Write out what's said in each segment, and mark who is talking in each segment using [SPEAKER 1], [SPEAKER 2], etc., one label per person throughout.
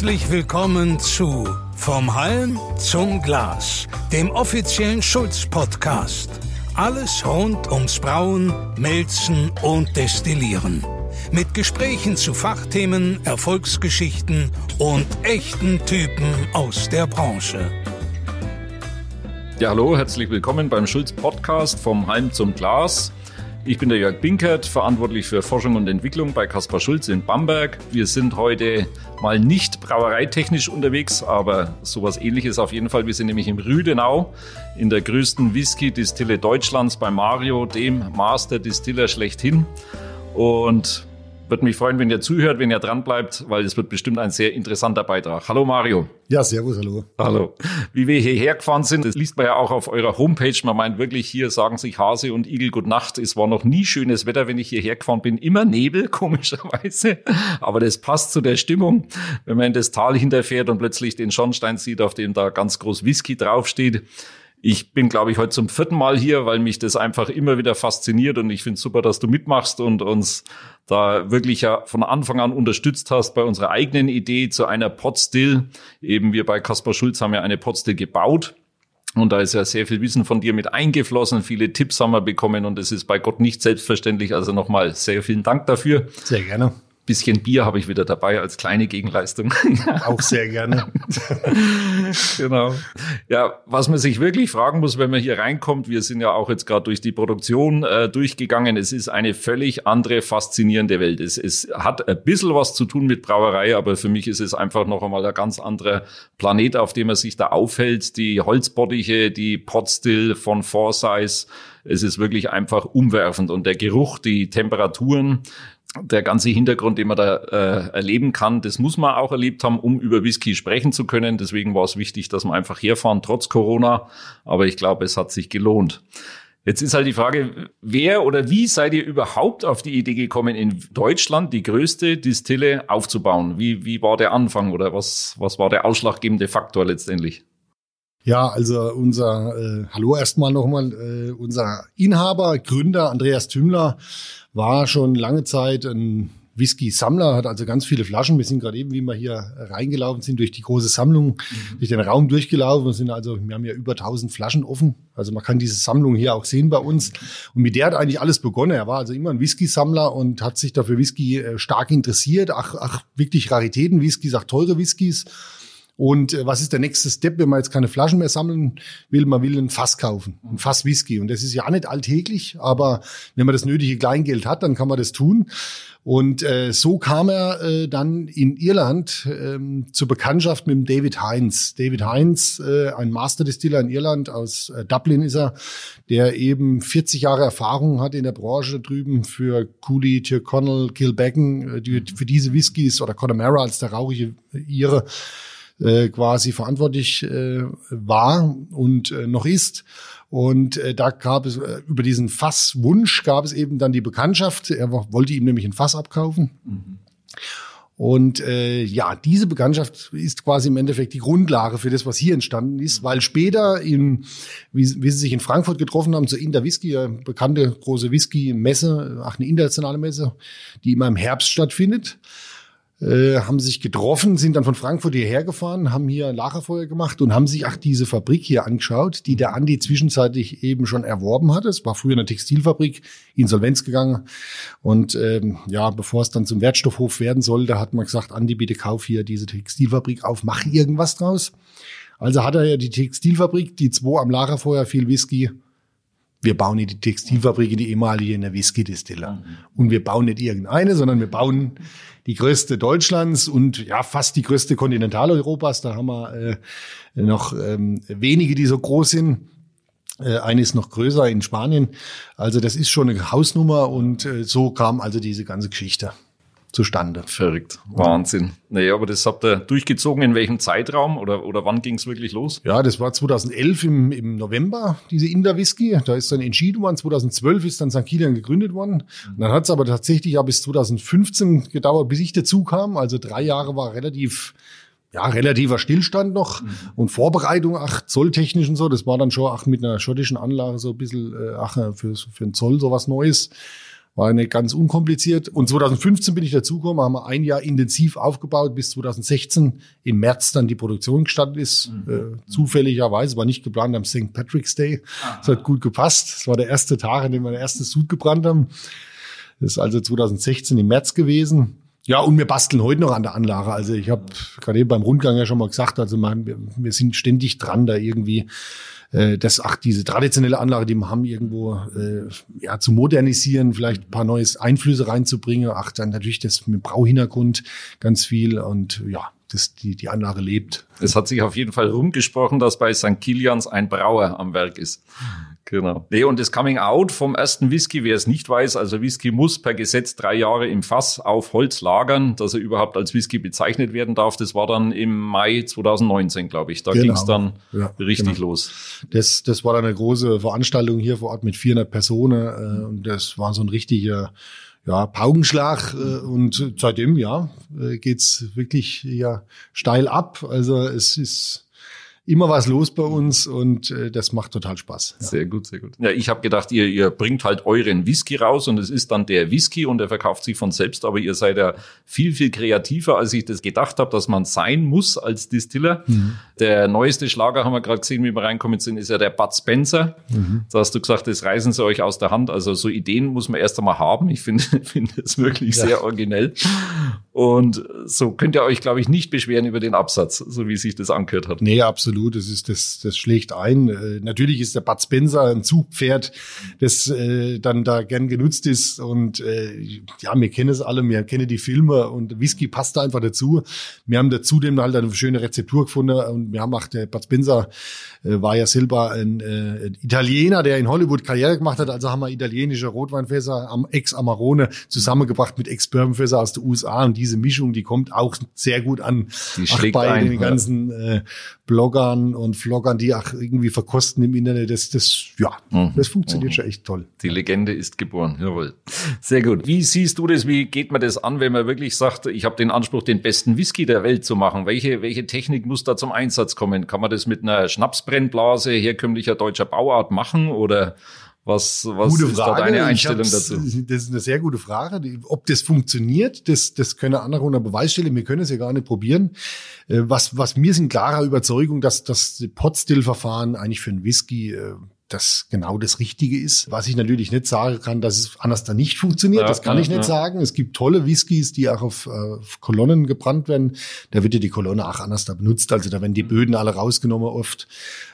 [SPEAKER 1] Herzlich willkommen zu Vom Halm zum Glas, dem offiziellen Schulz-Podcast. Alles rund ums Brauen, Melzen und Destillieren. Mit Gesprächen zu Fachthemen, Erfolgsgeschichten und echten Typen aus der Branche.
[SPEAKER 2] Ja, hallo, herzlich willkommen beim Schulz Podcast vom Halm zum Glas. Ich bin der Jörg Binkert, verantwortlich für Forschung und Entwicklung bei Kaspar Schulz in Bamberg. Wir sind heute mal nicht brauereitechnisch unterwegs, aber sowas ähnliches auf jeden Fall. Wir sind nämlich im Rüdenau in der größten Whisky-Distille Deutschlands bei Mario, dem Master-Distiller schlechthin. Und würde mich freuen, wenn ihr zuhört, wenn ihr dran bleibt, weil es wird bestimmt ein sehr interessanter Beitrag. Hallo Mario.
[SPEAKER 3] Ja, servus, hallo.
[SPEAKER 2] Hallo. Wie wir hierher gefahren sind, das liest man ja auch auf eurer Homepage. Man meint wirklich, hier sagen sich Hase und Igel Gute Nacht. Es war noch nie schönes Wetter, wenn ich hierher gefahren bin. Immer Nebel, komischerweise. Aber das passt zu der Stimmung. Wenn man in das Tal hinterfährt und plötzlich den Schornstein sieht, auf dem da ganz groß Whisky draufsteht. Ich bin, glaube ich, heute zum vierten Mal hier, weil mich das einfach immer wieder fasziniert und ich finde super, dass du mitmachst und uns da wirklich ja von Anfang an unterstützt hast bei unserer eigenen Idee zu einer Potstill. Eben wir bei Kaspar Schulz haben ja eine Potstill gebaut. Und da ist ja sehr viel Wissen von dir mit eingeflossen. Viele Tipps haben wir bekommen und es ist bei Gott nicht selbstverständlich. Also nochmal sehr vielen Dank dafür.
[SPEAKER 3] Sehr gerne
[SPEAKER 2] bisschen Bier habe ich wieder dabei als kleine Gegenleistung.
[SPEAKER 3] Auch sehr gerne.
[SPEAKER 2] genau. Ja, was man sich wirklich fragen muss, wenn man hier reinkommt, wir sind ja auch jetzt gerade durch die Produktion äh, durchgegangen. Es ist eine völlig andere, faszinierende Welt. Es, es hat ein bisschen was zu tun mit Brauerei, aber für mich ist es einfach noch einmal ein ganz anderer Planet, auf dem man sich da aufhält. Die Holzbottiche, die Potstill von Forsyth, es ist wirklich einfach umwerfend und der Geruch, die Temperaturen, der ganze Hintergrund, den man da äh, erleben kann, das muss man auch erlebt haben, um über Whisky sprechen zu können. Deswegen war es wichtig, dass wir einfach herfahren, trotz Corona. Aber ich glaube, es hat sich gelohnt. Jetzt ist halt die Frage, wer oder wie seid ihr überhaupt auf die Idee gekommen, in Deutschland die größte Distille aufzubauen? Wie, wie war der Anfang oder was, was war der ausschlaggebende Faktor letztendlich?
[SPEAKER 3] Ja, also unser, äh, hallo erstmal nochmal, äh, unser Inhaber, Gründer Andreas Tümmler war schon lange Zeit ein Whisky-Sammler, hat also ganz viele Flaschen. Wir sind gerade eben, wie wir hier reingelaufen sind, durch die große Sammlung, mhm. durch den Raum durchgelaufen. Wir sind also, wir haben ja über 1000 Flaschen offen. Also man kann diese Sammlung hier auch sehen bei uns. Und mit der hat eigentlich alles begonnen. Er war also immer ein Whisky-Sammler und hat sich dafür Whisky äh, stark interessiert. Ach, ach, wirklich Raritäten-Whiskys, auch teure Whiskys. Und äh, was ist der nächste Step, wenn man jetzt keine Flaschen mehr sammeln will? Man will ein Fass kaufen, ein Fass Whisky. Und das ist ja nicht alltäglich, aber wenn man das nötige Kleingeld hat, dann kann man das tun. Und äh, so kam er äh, dann in Irland ähm, zur Bekanntschaft mit dem David Heinz. David Heinz, äh, ein Master-Distiller in Irland, aus äh, Dublin ist er, der eben 40 Jahre Erfahrung hat in der Branche drüben für Cooley, Tyrconnell, Kilbeggan, äh, die, für diese Whiskys oder Connemara als der rauchige Ire äh, quasi verantwortlich äh, war und äh, noch ist. Und äh, da gab es äh, über diesen Fasswunsch gab es eben dann die Bekanntschaft. Er wollte ihm nämlich ein Fass abkaufen. Mhm. Und äh, ja, diese Bekanntschaft ist quasi im Endeffekt die Grundlage für das, was hier entstanden ist, weil später, in, wie, wie sie sich in Frankfurt getroffen haben, zur Inder Whisky, eine bekannte große Whisky-Messe, ach eine internationale Messe, die immer im Herbst stattfindet, äh, haben sich getroffen, sind dann von Frankfurt hierher gefahren, haben hier ein Lagerfeuer gemacht und haben sich auch diese Fabrik hier angeschaut, die der Andi zwischenzeitlich eben schon erworben hatte. Es war früher eine Textilfabrik, Insolvenz gegangen. Und ähm, ja, bevor es dann zum Wertstoffhof werden sollte, hat man gesagt, Andi, bitte kauf hier diese Textilfabrik auf, mach irgendwas draus. Also hat er ja die Textilfabrik, die zwei am Lagerfeuer, viel Whisky, wir bauen nicht die Textilfabrik in die ehemalige in der Whisky-Distille. Mhm. Und wir bauen nicht irgendeine, sondern wir bauen die größte Deutschlands und ja fast die größte Kontinentaleuropas. Da haben wir äh, noch ähm, wenige, die so groß sind. Äh, eine ist noch größer in Spanien. Also das ist schon eine Hausnummer und äh, so kam also diese ganze Geschichte zustande.
[SPEAKER 2] Verrückt. Wahnsinn. Naja, aber das habt ihr durchgezogen in welchem Zeitraum oder, oder wann ging es wirklich los?
[SPEAKER 3] Ja, das war 2011 im, im November, diese Inder Whisky. Da ist dann entschieden worden. 2012 ist dann St. Kilian gegründet worden. Mhm. dann hat es aber tatsächlich ja bis 2015 gedauert, bis ich dazu kam. Also drei Jahre war relativ ja, relativer Stillstand noch mhm. und Vorbereitung, ach, zolltechnisch und so. Das war dann schon, ach, mit einer schottischen Anlage so ein bisschen, äh, ach, für, für den Zoll sowas Neues. War nicht ganz unkompliziert. Und 2015 bin ich dazugekommen, haben wir ein Jahr intensiv aufgebaut, bis 2016 im März dann die Produktion gestartet ist. Mhm. Äh, zufälligerweise, war nicht geplant am St. Patrick's Day. Das hat gut gepasst. Das war der erste Tag, an dem wir den ersten Sud gebrannt haben. Das ist also 2016 im März gewesen. Ja, und wir basteln heute noch an der Anlage. Also ich habe gerade eben beim Rundgang ja schon mal gesagt, also man, wir sind ständig dran, da irgendwie äh, das, ach, diese traditionelle Anlage, die wir haben, irgendwo äh, ja, zu modernisieren, vielleicht ein paar neue Einflüsse reinzubringen. Ach, dann natürlich das mit Brauhintergrund ganz viel und ja, das, die, die Anlage lebt.
[SPEAKER 2] Es hat sich auf jeden Fall rumgesprochen, dass bei St. Kilians ein Brauer am Werk ist. Genau. Nee, und das Coming Out vom ersten Whisky, wer es nicht weiß, also Whisky muss per Gesetz drei Jahre im Fass auf Holz lagern, dass er überhaupt als Whisky bezeichnet werden darf. Das war dann im Mai 2019, glaube ich. Da genau. ging es dann ja, richtig genau. los.
[SPEAKER 3] Das, das war dann eine große Veranstaltung hier vor Ort mit 400 Personen. Äh, und das war so ein richtiger ja, Paukenschlag äh, und seitdem ja äh, geht's wirklich ja steil ab. Also es ist immer was los bei uns und äh, das macht total Spaß.
[SPEAKER 2] Ja. Sehr gut, sehr gut. Ja, ich habe gedacht, ihr, ihr bringt halt euren Whisky raus und es ist dann der Whisky und der verkauft sich von selbst, aber ihr seid ja viel, viel kreativer, als ich das gedacht habe, dass man sein muss als Distiller. Mhm. Der neueste Schlager, haben wir gerade gesehen, wie wir reinkommen sind, ist ja der Bud Spencer. Mhm. Da hast du gesagt, das reißen sie euch aus der Hand. Also so Ideen muss man erst einmal haben. Ich finde finde es wirklich ja. sehr originell. Und so könnt ihr euch, glaube ich, nicht beschweren über den Absatz, so wie sich das angehört hat.
[SPEAKER 3] Nee, absolut. Das ist das, das schlägt ein. Äh, natürlich ist der Bud Spencer ein Zugpferd, das äh, dann da gern genutzt ist. Und äh, ja, wir kennen es alle, wir kennen die Filme und Whisky passt da einfach dazu. Wir haben dazu dem halt eine schöne Rezeptur gefunden und wir haben auch der Bud Spencer äh, war ja selber ein, äh, ein Italiener, der in Hollywood Karriere gemacht hat. Also haben wir italienische Rotweinfässer am Ex-Amarone zusammengebracht mit Ex-Bourbonfässer aus den USA. Und diese Mischung, die kommt auch sehr gut an.
[SPEAKER 2] Die schlägt bei ein,
[SPEAKER 3] den ganzen äh, Bloggern und Vloggern, die auch irgendwie verkosten im Internet. Das, das, ja, mhm. das funktioniert mhm. schon echt toll.
[SPEAKER 2] Die Legende ist geboren. Jawohl. Sehr gut. Wie siehst du das? Wie geht man das an, wenn man wirklich sagt, ich habe den Anspruch, den besten Whisky der Welt zu machen? Welche, welche Technik muss da zum Einsatz kommen? Kann man das mit einer Schnaps Brennblase herkömmlicher deutscher Bauart machen oder was, was
[SPEAKER 3] gute ist Frage. da deine Einstellung dazu? Das ist eine sehr gute Frage. Ob das funktioniert, das, das können andere unter Beweis stellen. Wir können es ja gar nicht probieren. Äh, was, was mir sind klarer Überzeugung, dass das Potstill-Verfahren eigentlich für einen Whisky äh, das genau das Richtige ist. Was ich natürlich nicht sagen kann, dass es anders da nicht funktioniert, ja, das kann ja, ich nicht ja. sagen. Es gibt tolle Whiskys, die auch auf, auf, Kolonnen gebrannt werden. Da wird ja die Kolonne auch anders da benutzt. Also da werden die Böden alle rausgenommen oft.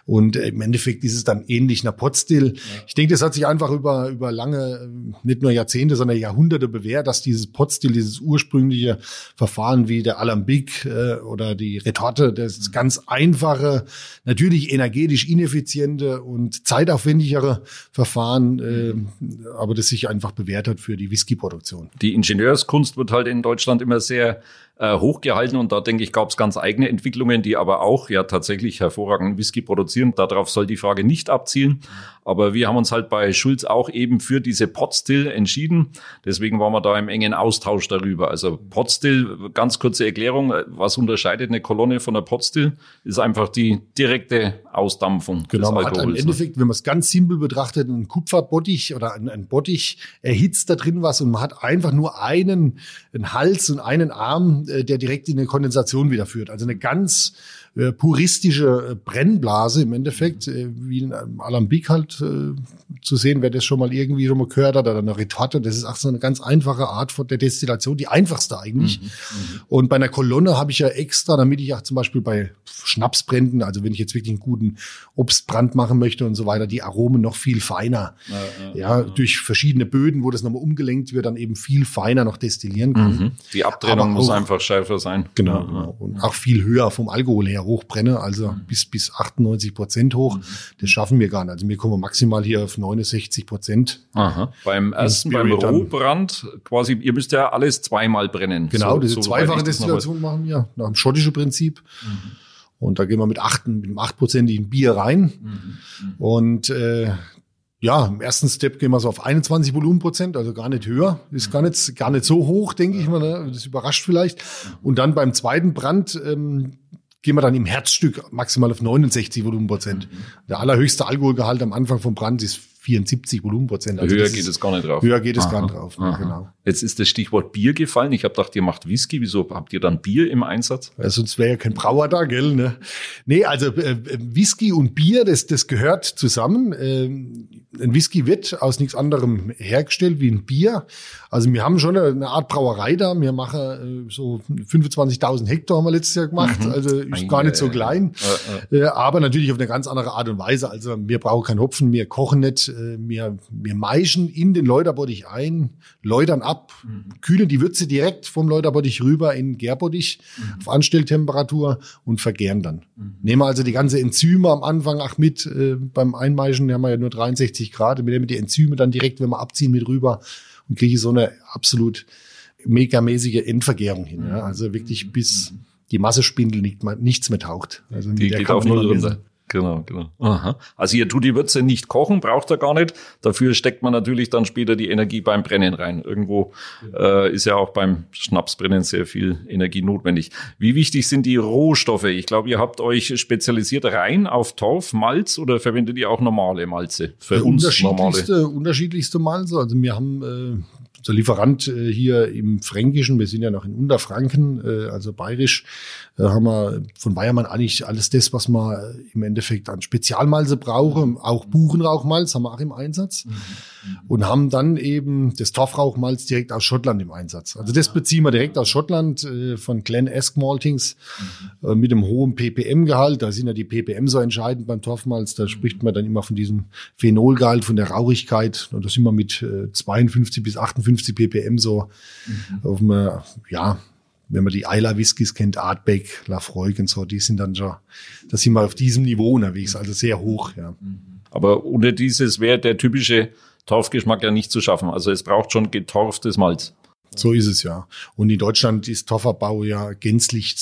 [SPEAKER 3] Und im Endeffekt ist es dann ähnlich nach Potstill. Ich denke, das hat sich einfach über, über lange, nicht nur Jahrzehnte, sondern Jahrhunderte bewährt, dass dieses Potstill, dieses ursprüngliche Verfahren wie der Alambic äh, oder die Retorte, das ganz einfache, natürlich energetisch ineffiziente und Zeit zeitaufwendigere Verfahren, äh, aber das sich einfach bewährt hat für die Whisky-Produktion.
[SPEAKER 2] Die Ingenieurskunst wird halt in Deutschland immer sehr äh, hochgehalten und da denke ich, gab es ganz eigene Entwicklungen, die aber auch ja tatsächlich hervorragenden Whisky produzieren. Darauf soll die Frage nicht abzielen. Aber wir haben uns halt bei Schulz auch eben für diese Potstill entschieden. Deswegen waren wir da im engen Austausch darüber. Also Potstill, ganz kurze Erklärung, was unterscheidet eine Kolonne von einer Potstill? Ist einfach die direkte Ausdampfung
[SPEAKER 3] genau, des Alkohols. Hat Im ne? Endeffekt, wenn man es ganz simpel betrachtet, ein Kupferbottich oder ein, ein Bottich erhitzt da drin was und man hat einfach nur einen, einen Hals und einen Arm, äh, der direkt in eine Kondensation wieder führt. Also eine ganz äh, puristische äh, Brennblase im Endeffekt, äh, wie in einem Alambic halt äh, zu sehen, wer das schon mal irgendwie schon mal gehört hat, oder eine Retorte, das ist auch so eine ganz einfache Art von der Destillation, die einfachste eigentlich. Mhm, mhm. Und bei einer Kolonne habe ich ja extra, damit ich auch zum Beispiel bei Schnapsbränden, also wenn ich jetzt wirklich einen guten Obstbrand machen möchte und so weiter, die Aromen noch viel feiner. Ja, ja, ja, durch verschiedene Böden, wo das nochmal umgelenkt wird, dann eben viel feiner noch destillieren kann. Mhm.
[SPEAKER 2] Die Abtrennung muss einfach schärfer sein.
[SPEAKER 3] Genau. Und auch viel höher vom Alkohol her hochbrenne, also mhm. bis, bis 98 Prozent hoch. Mhm. Das schaffen wir gar nicht. Also wir kommen maximal hier auf 69 Prozent.
[SPEAKER 2] Aha. Beim ersten, beim Rohbrand quasi, ihr müsst ja alles zweimal brennen.
[SPEAKER 3] Genau, so, diese so zweifache Destillation machen wir nach dem schottischen Prinzip. Mhm. Und da gehen wir mit acht, mit einem achtprozentigen Bier rein. Mhm. Und äh, ja, im ersten Step gehen wir so auf 21 Volumenprozent, also gar nicht höher. Ist gar nicht, gar nicht so hoch, denke ich mal. Ne? Das überrascht vielleicht. Und dann beim zweiten Brand ähm, gehen wir dann im Herzstück maximal auf 69 Volumenprozent. Mhm. Der allerhöchste Alkoholgehalt am Anfang vom Brand ist 74 Volumenprozent.
[SPEAKER 2] Also höher geht es gar nicht drauf.
[SPEAKER 3] Höher geht es gar nicht drauf,
[SPEAKER 2] aha. genau. Jetzt ist das Stichwort Bier gefallen. Ich habe gedacht, ihr macht Whisky. Wieso habt ihr dann Bier im Einsatz?
[SPEAKER 3] Ja, sonst wäre ja kein Brauer da, gell? Ne? Nee, also äh, Whisky und Bier, das, das gehört zusammen. Ähm, ein Whisky wird aus nichts anderem hergestellt wie ein Bier. Also wir haben schon eine Art Brauerei da. Wir machen äh, so 25.000 Hektar haben wir letztes Jahr gemacht. Mhm. Also ist Ein, gar nicht so klein. Äh, äh. aber natürlich auf eine ganz andere Art und Weise. Also wir brauchen keinen Hopfen, wir kochen nicht. Äh, wir, wir maischen in den Läuterbottich ein, läutern ab, mhm. kühlen die Würze direkt vom Läuterbottich rüber in Gärbottich mhm. auf Anstelltemperatur und vergären dann. Mhm. Nehmen wir also die ganze Enzyme am Anfang auch mit. Äh, beim Einmeischen haben wir ja nur 63 Grad. Wir nehmen die Enzyme dann direkt, wenn wir abziehen, mit rüber und kriege so eine absolut megamäßige Endvergärung hin. Ja? Also wirklich bis die Massespindel nicht, nichts mehr taucht. Also
[SPEAKER 2] die geht auf null runter. Genau, genau. Aha. Also ihr tut die Würze nicht kochen, braucht er gar nicht. Dafür steckt man natürlich dann später die Energie beim Brennen rein. Irgendwo äh, ist ja auch beim Schnapsbrennen sehr viel Energie notwendig. Wie wichtig sind die Rohstoffe? Ich glaube, ihr habt euch spezialisiert rein auf Torf, Malz oder verwendet ihr auch normale Malze?
[SPEAKER 3] Für uns unterschiedlichste, normale. Unterschiedlichste Malze. Also wir haben äh, der Lieferant äh, hier im Fränkischen, wir sind ja noch in Unterfranken, äh, also bayerisch, äh, haben wir von Bayermann eigentlich alles das, was man im Endeffekt an Spezialmalze brauchen, auch Buchenrauchmalz haben wir auch im Einsatz mhm. und haben dann eben das Torfrauchmalz direkt aus Schottland im Einsatz. Also das beziehen wir direkt aus Schottland äh, von Glen Esk Maltings mhm. äh, mit einem hohen ppm-Gehalt. Da sind ja die ppm so entscheidend beim Torfmalz. Da spricht man dann immer von diesem Phenolgehalt, von der Rauchigkeit. Und da sind wir mit äh, 52 bis 58 ppm so mhm. auf einem, ja, wenn man die Isla Whiskys kennt, Artbeck, Lafroig und so, die sind dann schon, da sind wir auf diesem Niveau unterwegs, also sehr hoch, ja.
[SPEAKER 2] Aber ohne dieses wäre der typische Torfgeschmack ja nicht zu schaffen. Also es braucht schon getorftes Malz.
[SPEAKER 3] So ist es ja. Und in Deutschland ist Torfabbau ja gänzlich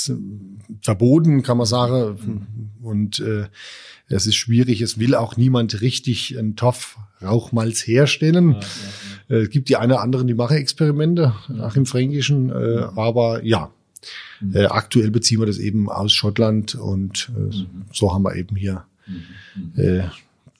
[SPEAKER 3] verboten, kann man sagen. Und äh, es ist schwierig. Es will auch niemand richtig ein Torfrauchmalz herstellen. Ja, ja, ja. Äh, es gibt die eine oder anderen, die machen Experimente, auch im Fränkischen. Äh, aber ja, mhm. äh, aktuell beziehen wir das eben aus Schottland und äh, mhm. so haben wir eben hier mhm. äh,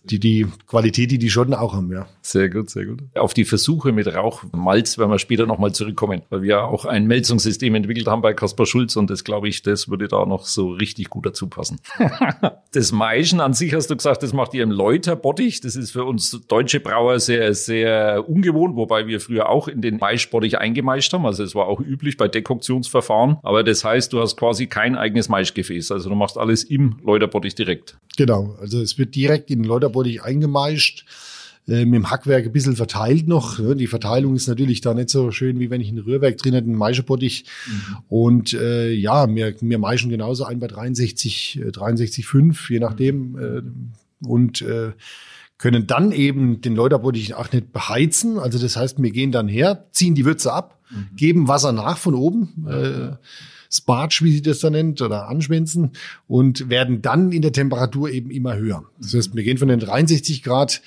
[SPEAKER 3] die, die Qualität, die die Schotten auch haben, ja.
[SPEAKER 2] Sehr gut, sehr gut. Auf die Versuche mit Rauchmalz werden wir später nochmal zurückkommen, weil wir auch ein Melzungssystem entwickelt haben bei Kaspar Schulz und das glaube ich, das würde da noch so richtig gut dazu passen. das Maischen an sich hast du gesagt, das macht ihr im Läuterbottich. Das ist für uns deutsche Brauer sehr, sehr ungewohnt, wobei wir früher auch in den Maischbottich eingemeischt haben. Also es war auch üblich bei Dekoktionsverfahren. Aber das heißt, du hast quasi kein eigenes Maischgefäß. Also du machst alles im Läuterbottich direkt.
[SPEAKER 3] Genau. Also es wird direkt in den Läuterbottich wurde ich eingemeischt, äh, mit dem Hackwerk ein bisschen verteilt noch. Die Verteilung ist natürlich da nicht so schön, wie wenn ich ein Rührwerk drin hätte, einen Maischebottich. Mhm. Und äh, ja, wir, wir maischen genauso ein bei 63, äh, 63,5, je nachdem. Äh, und äh, können dann eben den Läuterbottich auch nicht beheizen. Also das heißt, wir gehen dann her, ziehen die Würze ab, mhm. geben Wasser nach von oben. Äh, Sparge, wie sie das da nennt, oder anschwänzen und werden dann in der Temperatur eben immer höher. Das heißt, wir gehen von den 63 Grad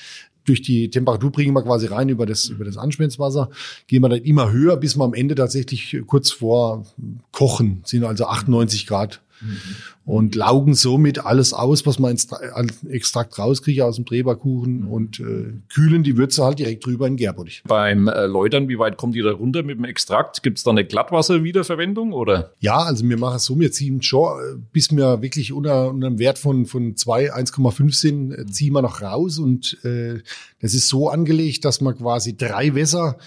[SPEAKER 3] durch die Temperatur bringen wir quasi rein über das, über das Anschmelzwasser, gehen wir dann immer höher, bis wir am Ende tatsächlich kurz vor Kochen sind, also 98 Grad Mhm. Und laugen somit alles aus, was man an Extrakt rauskriege aus dem Treberkuchen mhm. und äh, kühlen die Würze halt direkt drüber in Gärbottich.
[SPEAKER 2] Beim äh, Läutern, wie weit kommt ihr da runter mit dem Extrakt? Gibt es da eine Glattwasserwiederverwendung oder?
[SPEAKER 3] Ja, also wir machen es so, wir ziehen schon, äh, bis wir wirklich unter, unter einem Wert von, von 2, 1,5 sind, äh, ziehen wir noch raus und äh, das ist so angelegt, dass man quasi drei Wässer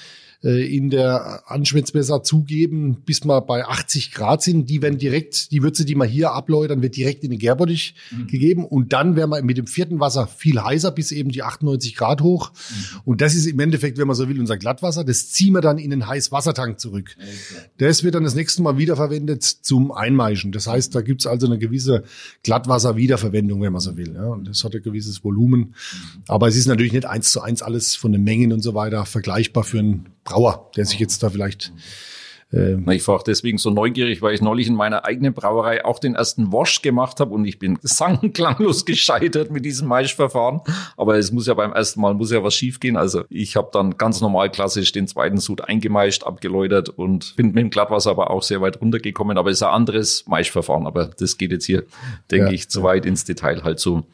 [SPEAKER 3] in der Anschmelzmesser zugeben, bis wir bei 80 Grad sind. Die werden direkt, die Würze, die wir hier abläutern, wird direkt in den Gärbottich mhm. gegeben. Und dann werden wir mit dem vierten Wasser viel heißer, bis eben die 98 Grad hoch. Mhm. Und das ist im Endeffekt, wenn man so will, unser Glattwasser. Das ziehen wir dann in den Heißwassertank zurück. Okay. Das wird dann das nächste Mal wiederverwendet zum Einmeischen. Das heißt, da gibt's also eine gewisse Glattwasser-Wiederverwendung, wenn man so will. Ja. Und das hat ein gewisses Volumen. Mhm. Aber es ist natürlich nicht eins zu eins alles von den Mengen und so weiter vergleichbar für einen Brauer, der sich jetzt da vielleicht
[SPEAKER 2] ähm, ich war auch deswegen so neugierig, weil ich neulich in meiner eigenen Brauerei auch den ersten Wash gemacht habe und ich bin sangklanglos gescheitert mit diesem Maischverfahren. Aber es muss ja beim ersten Mal muss ja was schiefgehen. Also ich habe dann ganz normal klassisch den zweiten Sud eingemeischt, abgeläutert und bin mit dem Glattwasser aber auch sehr weit runtergekommen. Aber es ist ein anderes Maischverfahren. Aber das geht jetzt hier, denke ja, ich, zu weit ins Detail halt so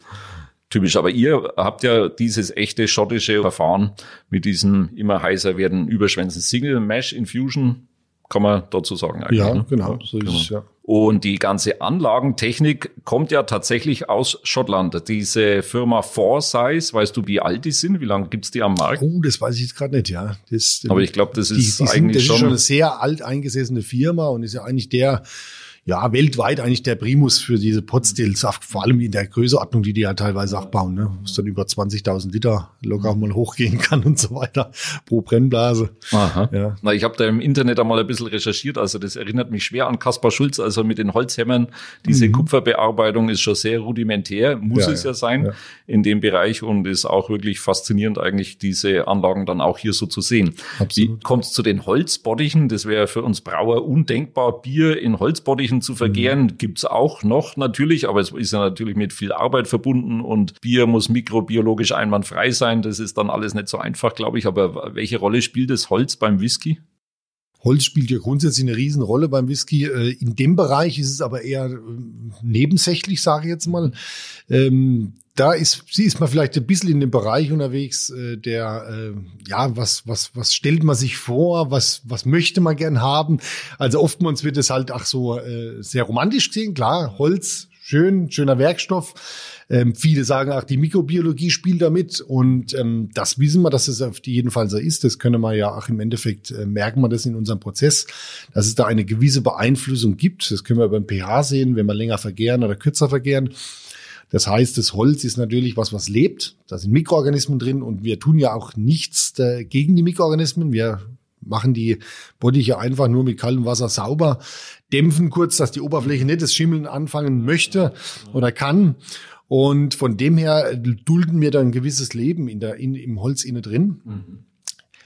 [SPEAKER 2] typisch. Aber ihr habt ja dieses echte schottische Verfahren mit diesem immer heißer werden Überschwänzen. Single Mesh Infusion kann man dazu sagen.
[SPEAKER 3] Eigentlich, ja, ne? genau, so
[SPEAKER 2] genau. ist es, ja. Und die ganze Anlagentechnik kommt ja tatsächlich aus Schottland. Diese Firma Foresize, weißt du, wie alt die sind? Wie lange gibt's die am Markt?
[SPEAKER 3] Oh, das weiß ich jetzt gerade nicht, ja.
[SPEAKER 2] Das, Aber ich glaube, das ist die, die eigentlich
[SPEAKER 3] sind,
[SPEAKER 2] das schon,
[SPEAKER 3] ist schon eine sehr alt eingesessene Firma und ist ja eigentlich der ja, weltweit eigentlich der Primus für diese Potstills, vor allem in der Größeordnung, die die ja teilweise auch bauen, ne? was dann über 20.000 Liter locker mal hochgehen kann und so weiter pro Brennblase.
[SPEAKER 2] Aha. Ja. Na, ich habe da im Internet einmal ein bisschen recherchiert, also das erinnert mich schwer an Kaspar Schulz, also mit den Holzhämmern. Diese mhm. Kupferbearbeitung ist schon sehr rudimentär, muss ja, es ja, ja sein in dem Bereich und ist auch wirklich faszinierend eigentlich, diese Anlagen dann auch hier so zu sehen. Absolut. Wie kommt es zu den Holzbottichen? Das wäre für uns Brauer undenkbar, Bier in Holzbottichen Flächen zu. Mhm. Gibt's auch noch natürlich, aber es ist ja natürlich mit viel Arbeit verbunden und Bier muss mikrobiologisch einwandfrei sein. Das ist dann alles nicht so einfach, glaube ich. Aber welche Rolle spielt das Holz beim Whisky?
[SPEAKER 3] Holz spielt ja grundsätzlich eine Riesenrolle beim Whisky. Äh, in dem Bereich ist es aber eher äh, nebensächlich, sage ich jetzt mal. Ähm, da ist, sie ist man vielleicht ein bisschen in dem Bereich unterwegs, äh, der, ja, was, was, was stellt man sich vor, was, was möchte man gern haben? Also oftmals wird es halt auch so sehr romantisch gesehen, klar, Holz, schön, schöner Werkstoff. Ähm, viele sagen auch, die Mikrobiologie spielt damit und ähm, das wissen wir, dass es auf jeden Fall so ist. Das können wir ja auch im Endeffekt äh, merken wir das in unserem Prozess, dass es da eine gewisse Beeinflussung gibt. Das können wir beim pH sehen, wenn wir länger vergären oder kürzer vergären. Das heißt, das Holz ist natürlich was, was lebt. Da sind Mikroorganismen drin und wir tun ja auch nichts gegen die Mikroorganismen. Wir machen die Bottiche einfach nur mit kaltem Wasser sauber, dämpfen kurz, dass die Oberfläche nicht das Schimmeln anfangen möchte oder kann. Und von dem her dulden wir da ein gewisses Leben in der, in, im Holz inne drin. Mhm.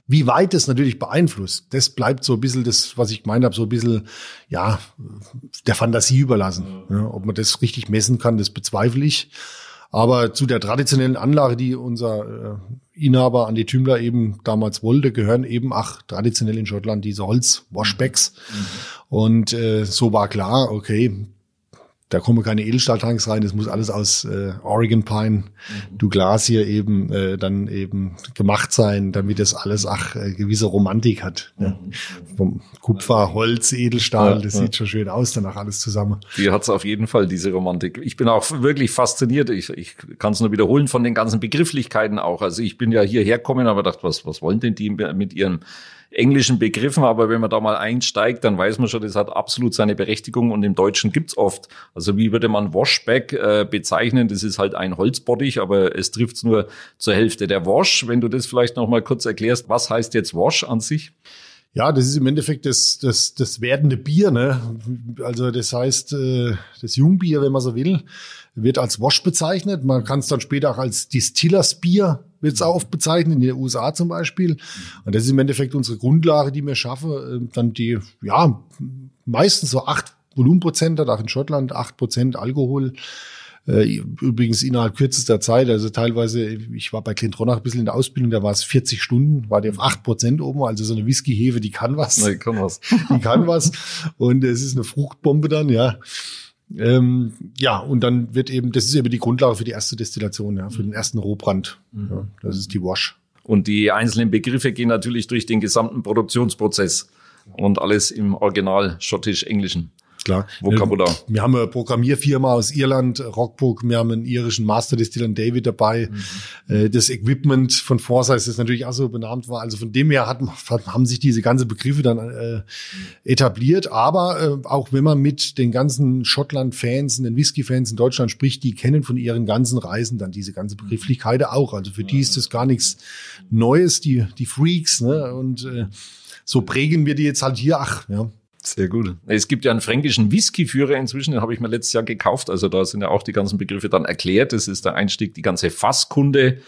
[SPEAKER 3] Wie weit das natürlich beeinflusst, das bleibt so ein bisschen das, was ich gemeint habe, so ein bisschen, ja, der Fantasie überlassen. Ja, ob man das richtig messen kann, das bezweifle ich. Aber zu der traditionellen Anlage, die unser äh, Inhaber Andi Tümler eben damals wollte, gehören eben, ach, traditionell in Schottland diese Holz-Washbacks. Mhm. Und äh, so war klar, okay, da kommen keine Edelstahltanks rein, das muss alles aus äh, Oregon Pine, mhm. Douglas hier eben äh, dann eben gemacht sein, damit das alles ach äh, gewisse Romantik hat. Ne? Mhm. Vom Kupfer, Holz, Edelstahl, ja, das ja. sieht schon schön aus, danach alles zusammen.
[SPEAKER 2] Die hat's auf jeden Fall, diese Romantik. Ich bin auch wirklich fasziniert. Ich, ich kann es nur wiederholen von den ganzen Begrifflichkeiten auch. Also ich bin ja hierher gekommen, aber dachte, was, was wollen denn die mit ihrem englischen Begriffen, aber wenn man da mal einsteigt, dann weiß man schon, das hat absolut seine Berechtigung und im Deutschen gibt's oft. Also wie würde man Washback äh, bezeichnen? Das ist halt ein Holzbottich, aber es trifft's nur zur Hälfte. Der Wash, wenn du das vielleicht noch mal kurz erklärst, was heißt jetzt Wash an sich?
[SPEAKER 3] Ja, das ist im Endeffekt das, das, das werdende Bier. Ne? Also das heißt, äh, das Jungbier, wenn man so will, wird als Wash bezeichnet. Man kann es dann später auch als Distillersbier wird es auch bezeichnet, in den USA zum Beispiel. Und das ist im Endeffekt unsere Grundlage, die wir schaffen. Äh, dann die, ja, meistens so acht Volumenprozent hat, auch in Schottland acht Prozent Alkohol. Äh, übrigens innerhalb kürzester Zeit, also teilweise, ich war bei Clint Ronach ein bisschen in der Ausbildung, da war es 40 Stunden, war der auf 8 Prozent oben, also so eine Whisky-Hefe, die kann was.
[SPEAKER 2] Die kann was.
[SPEAKER 3] Die kann was. Und es ist eine Fruchtbombe dann, ja. Ähm, ja, und dann wird eben, das ist eben die Grundlage für die erste Destillation, ja, für den ersten Rohbrand. Mhm. Ja, das ist die Wash.
[SPEAKER 2] Und die einzelnen Begriffe gehen natürlich durch den gesamten Produktionsprozess und alles im Original schottisch-englischen.
[SPEAKER 3] Klar. Vokabular. Wir haben eine Programmierfirma aus Irland, Rockbook, wir haben einen irischen Masterdistiller David dabei. Mhm. Das Equipment von Forsyth ist natürlich auch so benannt war. Also von dem her hat, haben sich diese ganzen Begriffe dann äh, etabliert. Aber äh, auch wenn man mit den ganzen Schottland-Fans und den Whisky-Fans in Deutschland spricht, die kennen von ihren ganzen Reisen dann diese ganze Begrifflichkeit auch. Also für die ist das gar nichts Neues, die, die Freaks. Ne? Und äh, so prägen wir die jetzt halt hier. Ach, ja.
[SPEAKER 2] Sehr gut. Es gibt ja einen fränkischen Whisky-Führer inzwischen, den habe ich mir letztes Jahr gekauft. Also da sind ja auch die ganzen Begriffe dann erklärt. Das ist der Einstieg, die ganze Fasskunde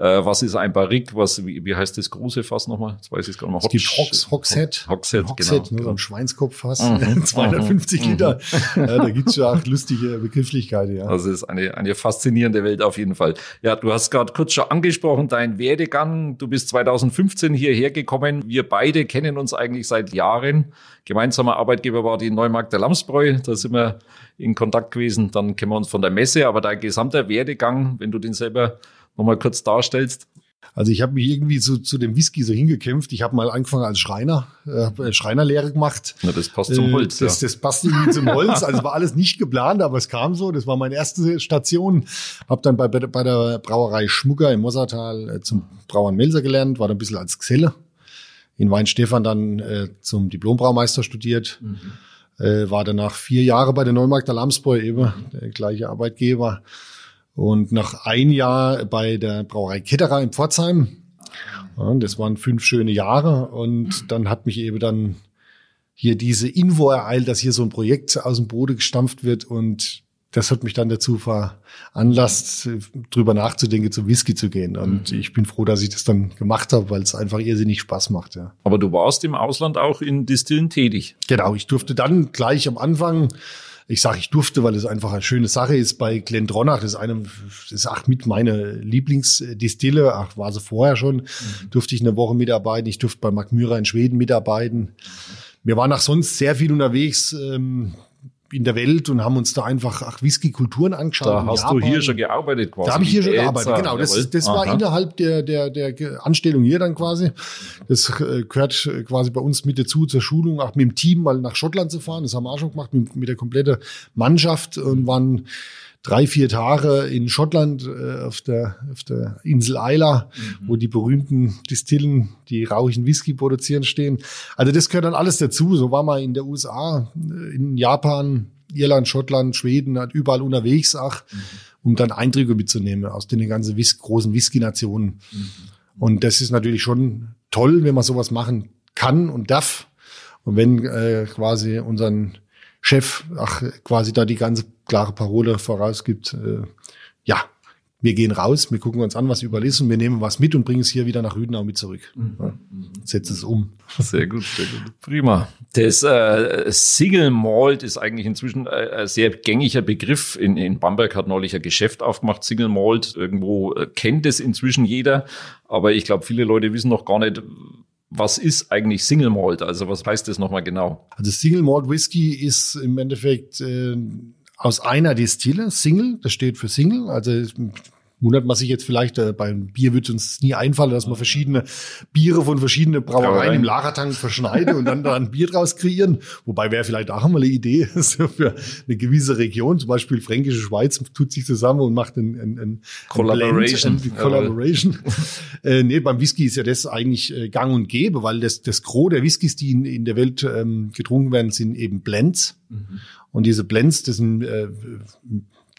[SPEAKER 2] Äh, was ist ein Barrique? Was, wie, wie heißt das große Fass nochmal?
[SPEAKER 3] Jetzt weiß ich es gar nicht mehr. Es gibt Hox, Hoxhead. Hoxhead, Hoxhead genau. Ne, so ein Schweinskopffass. Mhm. 250 mhm. Liter. Mhm. Ja, da gibt's ja auch lustige Begrifflichkeiten, ja.
[SPEAKER 2] Das ist eine, eine faszinierende Welt auf jeden Fall. Ja, du hast gerade kurz schon angesprochen, dein Werdegang. Du bist 2015 hierher gekommen. Wir beide kennen uns eigentlich seit Jahren. Gemeinsamer Arbeitgeber war die Neumarkt der Lamsbräu. Da sind wir in Kontakt gewesen. Dann kennen wir uns von der Messe. Aber dein gesamter Werdegang, wenn du den selber nochmal kurz darstellst?
[SPEAKER 3] Also ich habe mich irgendwie so zu dem Whisky so hingekämpft. Ich habe mal angefangen als Schreiner, äh, Schreinerlehre gemacht.
[SPEAKER 2] Na, das passt zum Holz.
[SPEAKER 3] Äh, das, ja. das passt irgendwie zum Holz. Also war alles nicht geplant, aber es kam so. Das war meine erste Station. Habe dann bei, bei der Brauerei Schmucker im Mossertal äh, zum Brauern Melser gelernt, war dann ein bisschen als Geselle. In Weinstefan dann äh, zum Diplombraumeister studiert. Mhm. Äh, war danach vier Jahre bei der Neumarkt der Lamsbräu eben, der gleiche Arbeitgeber. Und nach ein Jahr bei der Brauerei Ketterer in Pforzheim, ja, das waren fünf schöne Jahre. Und dann hat mich eben dann hier diese Info ereilt, dass hier so ein Projekt aus dem Boden gestampft wird. Und das hat mich dann dazu veranlasst, drüber nachzudenken, zum Whisky zu gehen. Und mhm. ich bin froh, dass ich das dann gemacht habe, weil es einfach irrsinnig Spaß macht. Ja.
[SPEAKER 2] Aber du warst im Ausland auch in Distillen tätig.
[SPEAKER 3] Genau, ich durfte dann gleich am Anfang ich sage, ich durfte, weil es einfach eine schöne Sache ist bei Glendronach. Das ist einem, das ist auch mit meine Lieblingsdistille. Ach, war sie vorher schon. Mhm. Durfte ich eine Woche mitarbeiten. Ich durfte bei Magmyra in Schweden mitarbeiten. Wir waren auch sonst sehr viel unterwegs. Ähm, in der Welt und haben uns da einfach ach, Whisky-Kulturen angeschaut.
[SPEAKER 2] Da hast Japan. du hier schon gearbeitet
[SPEAKER 3] quasi. Da habe ich hier schon gearbeitet, genau. Das, das war innerhalb der, der, der Anstellung hier dann quasi. Das äh, gehört quasi bei uns mit dazu zur Schulung, auch mit dem Team mal nach Schottland zu fahren. Das haben wir auch schon gemacht mit, mit der kompletten Mannschaft und waren drei, vier Tage in Schottland äh, auf, der, auf der Insel Isla, mhm. wo die berühmten Distillen, die rauchigen Whisky produzieren, stehen. Also das gehört dann alles dazu. So war man in der USA, äh, in Japan, Irland, Schottland, Schweden, halt überall unterwegs, ach, mhm. um dann Eindrücke mitzunehmen aus den ganzen Whis großen Whisky-Nationen. Mhm. Und das ist natürlich schon toll, wenn man sowas machen kann und darf. Und wenn äh, quasi unseren Chef ach, quasi da die ganze klare Parole vorausgibt, äh, ja, wir gehen raus, wir gucken uns an, was überall ist und wir nehmen was mit und bringen es hier wieder nach Rüdenau mit zurück. Mhm. Ja, setzen es um.
[SPEAKER 2] Sehr gut, sehr gut. Prima. Das äh, Single Malt ist eigentlich inzwischen äh, ein sehr gängiger Begriff. In, in Bamberg hat neulich ein Geschäft aufgemacht, Single Malt. Irgendwo äh, kennt es inzwischen jeder. Aber ich glaube, viele Leute wissen noch gar nicht, was ist eigentlich Single Malt? Also was heißt das nochmal genau?
[SPEAKER 3] Also Single Malt Whisky ist im Endeffekt äh, aus einer Destille, Single, das steht für Single, also wundert man sich jetzt vielleicht, äh, beim Bier wird uns nie einfallen, dass man verschiedene Biere von verschiedenen Brauereien im Lagertank verschneiden und dann da ein Bier draus kreieren. Wobei wäre vielleicht auch mal eine Idee so für eine gewisse Region, zum Beispiel Fränkische Schweiz tut sich zusammen und macht ein, ein, ein
[SPEAKER 2] Collaboration.
[SPEAKER 3] Blend, ein Collaboration. äh, nee, beim Whisky ist ja das eigentlich äh, gang und gäbe, weil das, das Gros der Whiskys, die in, in der Welt ähm, getrunken werden, sind eben Blends. Mhm. Und diese Blends, das sind äh,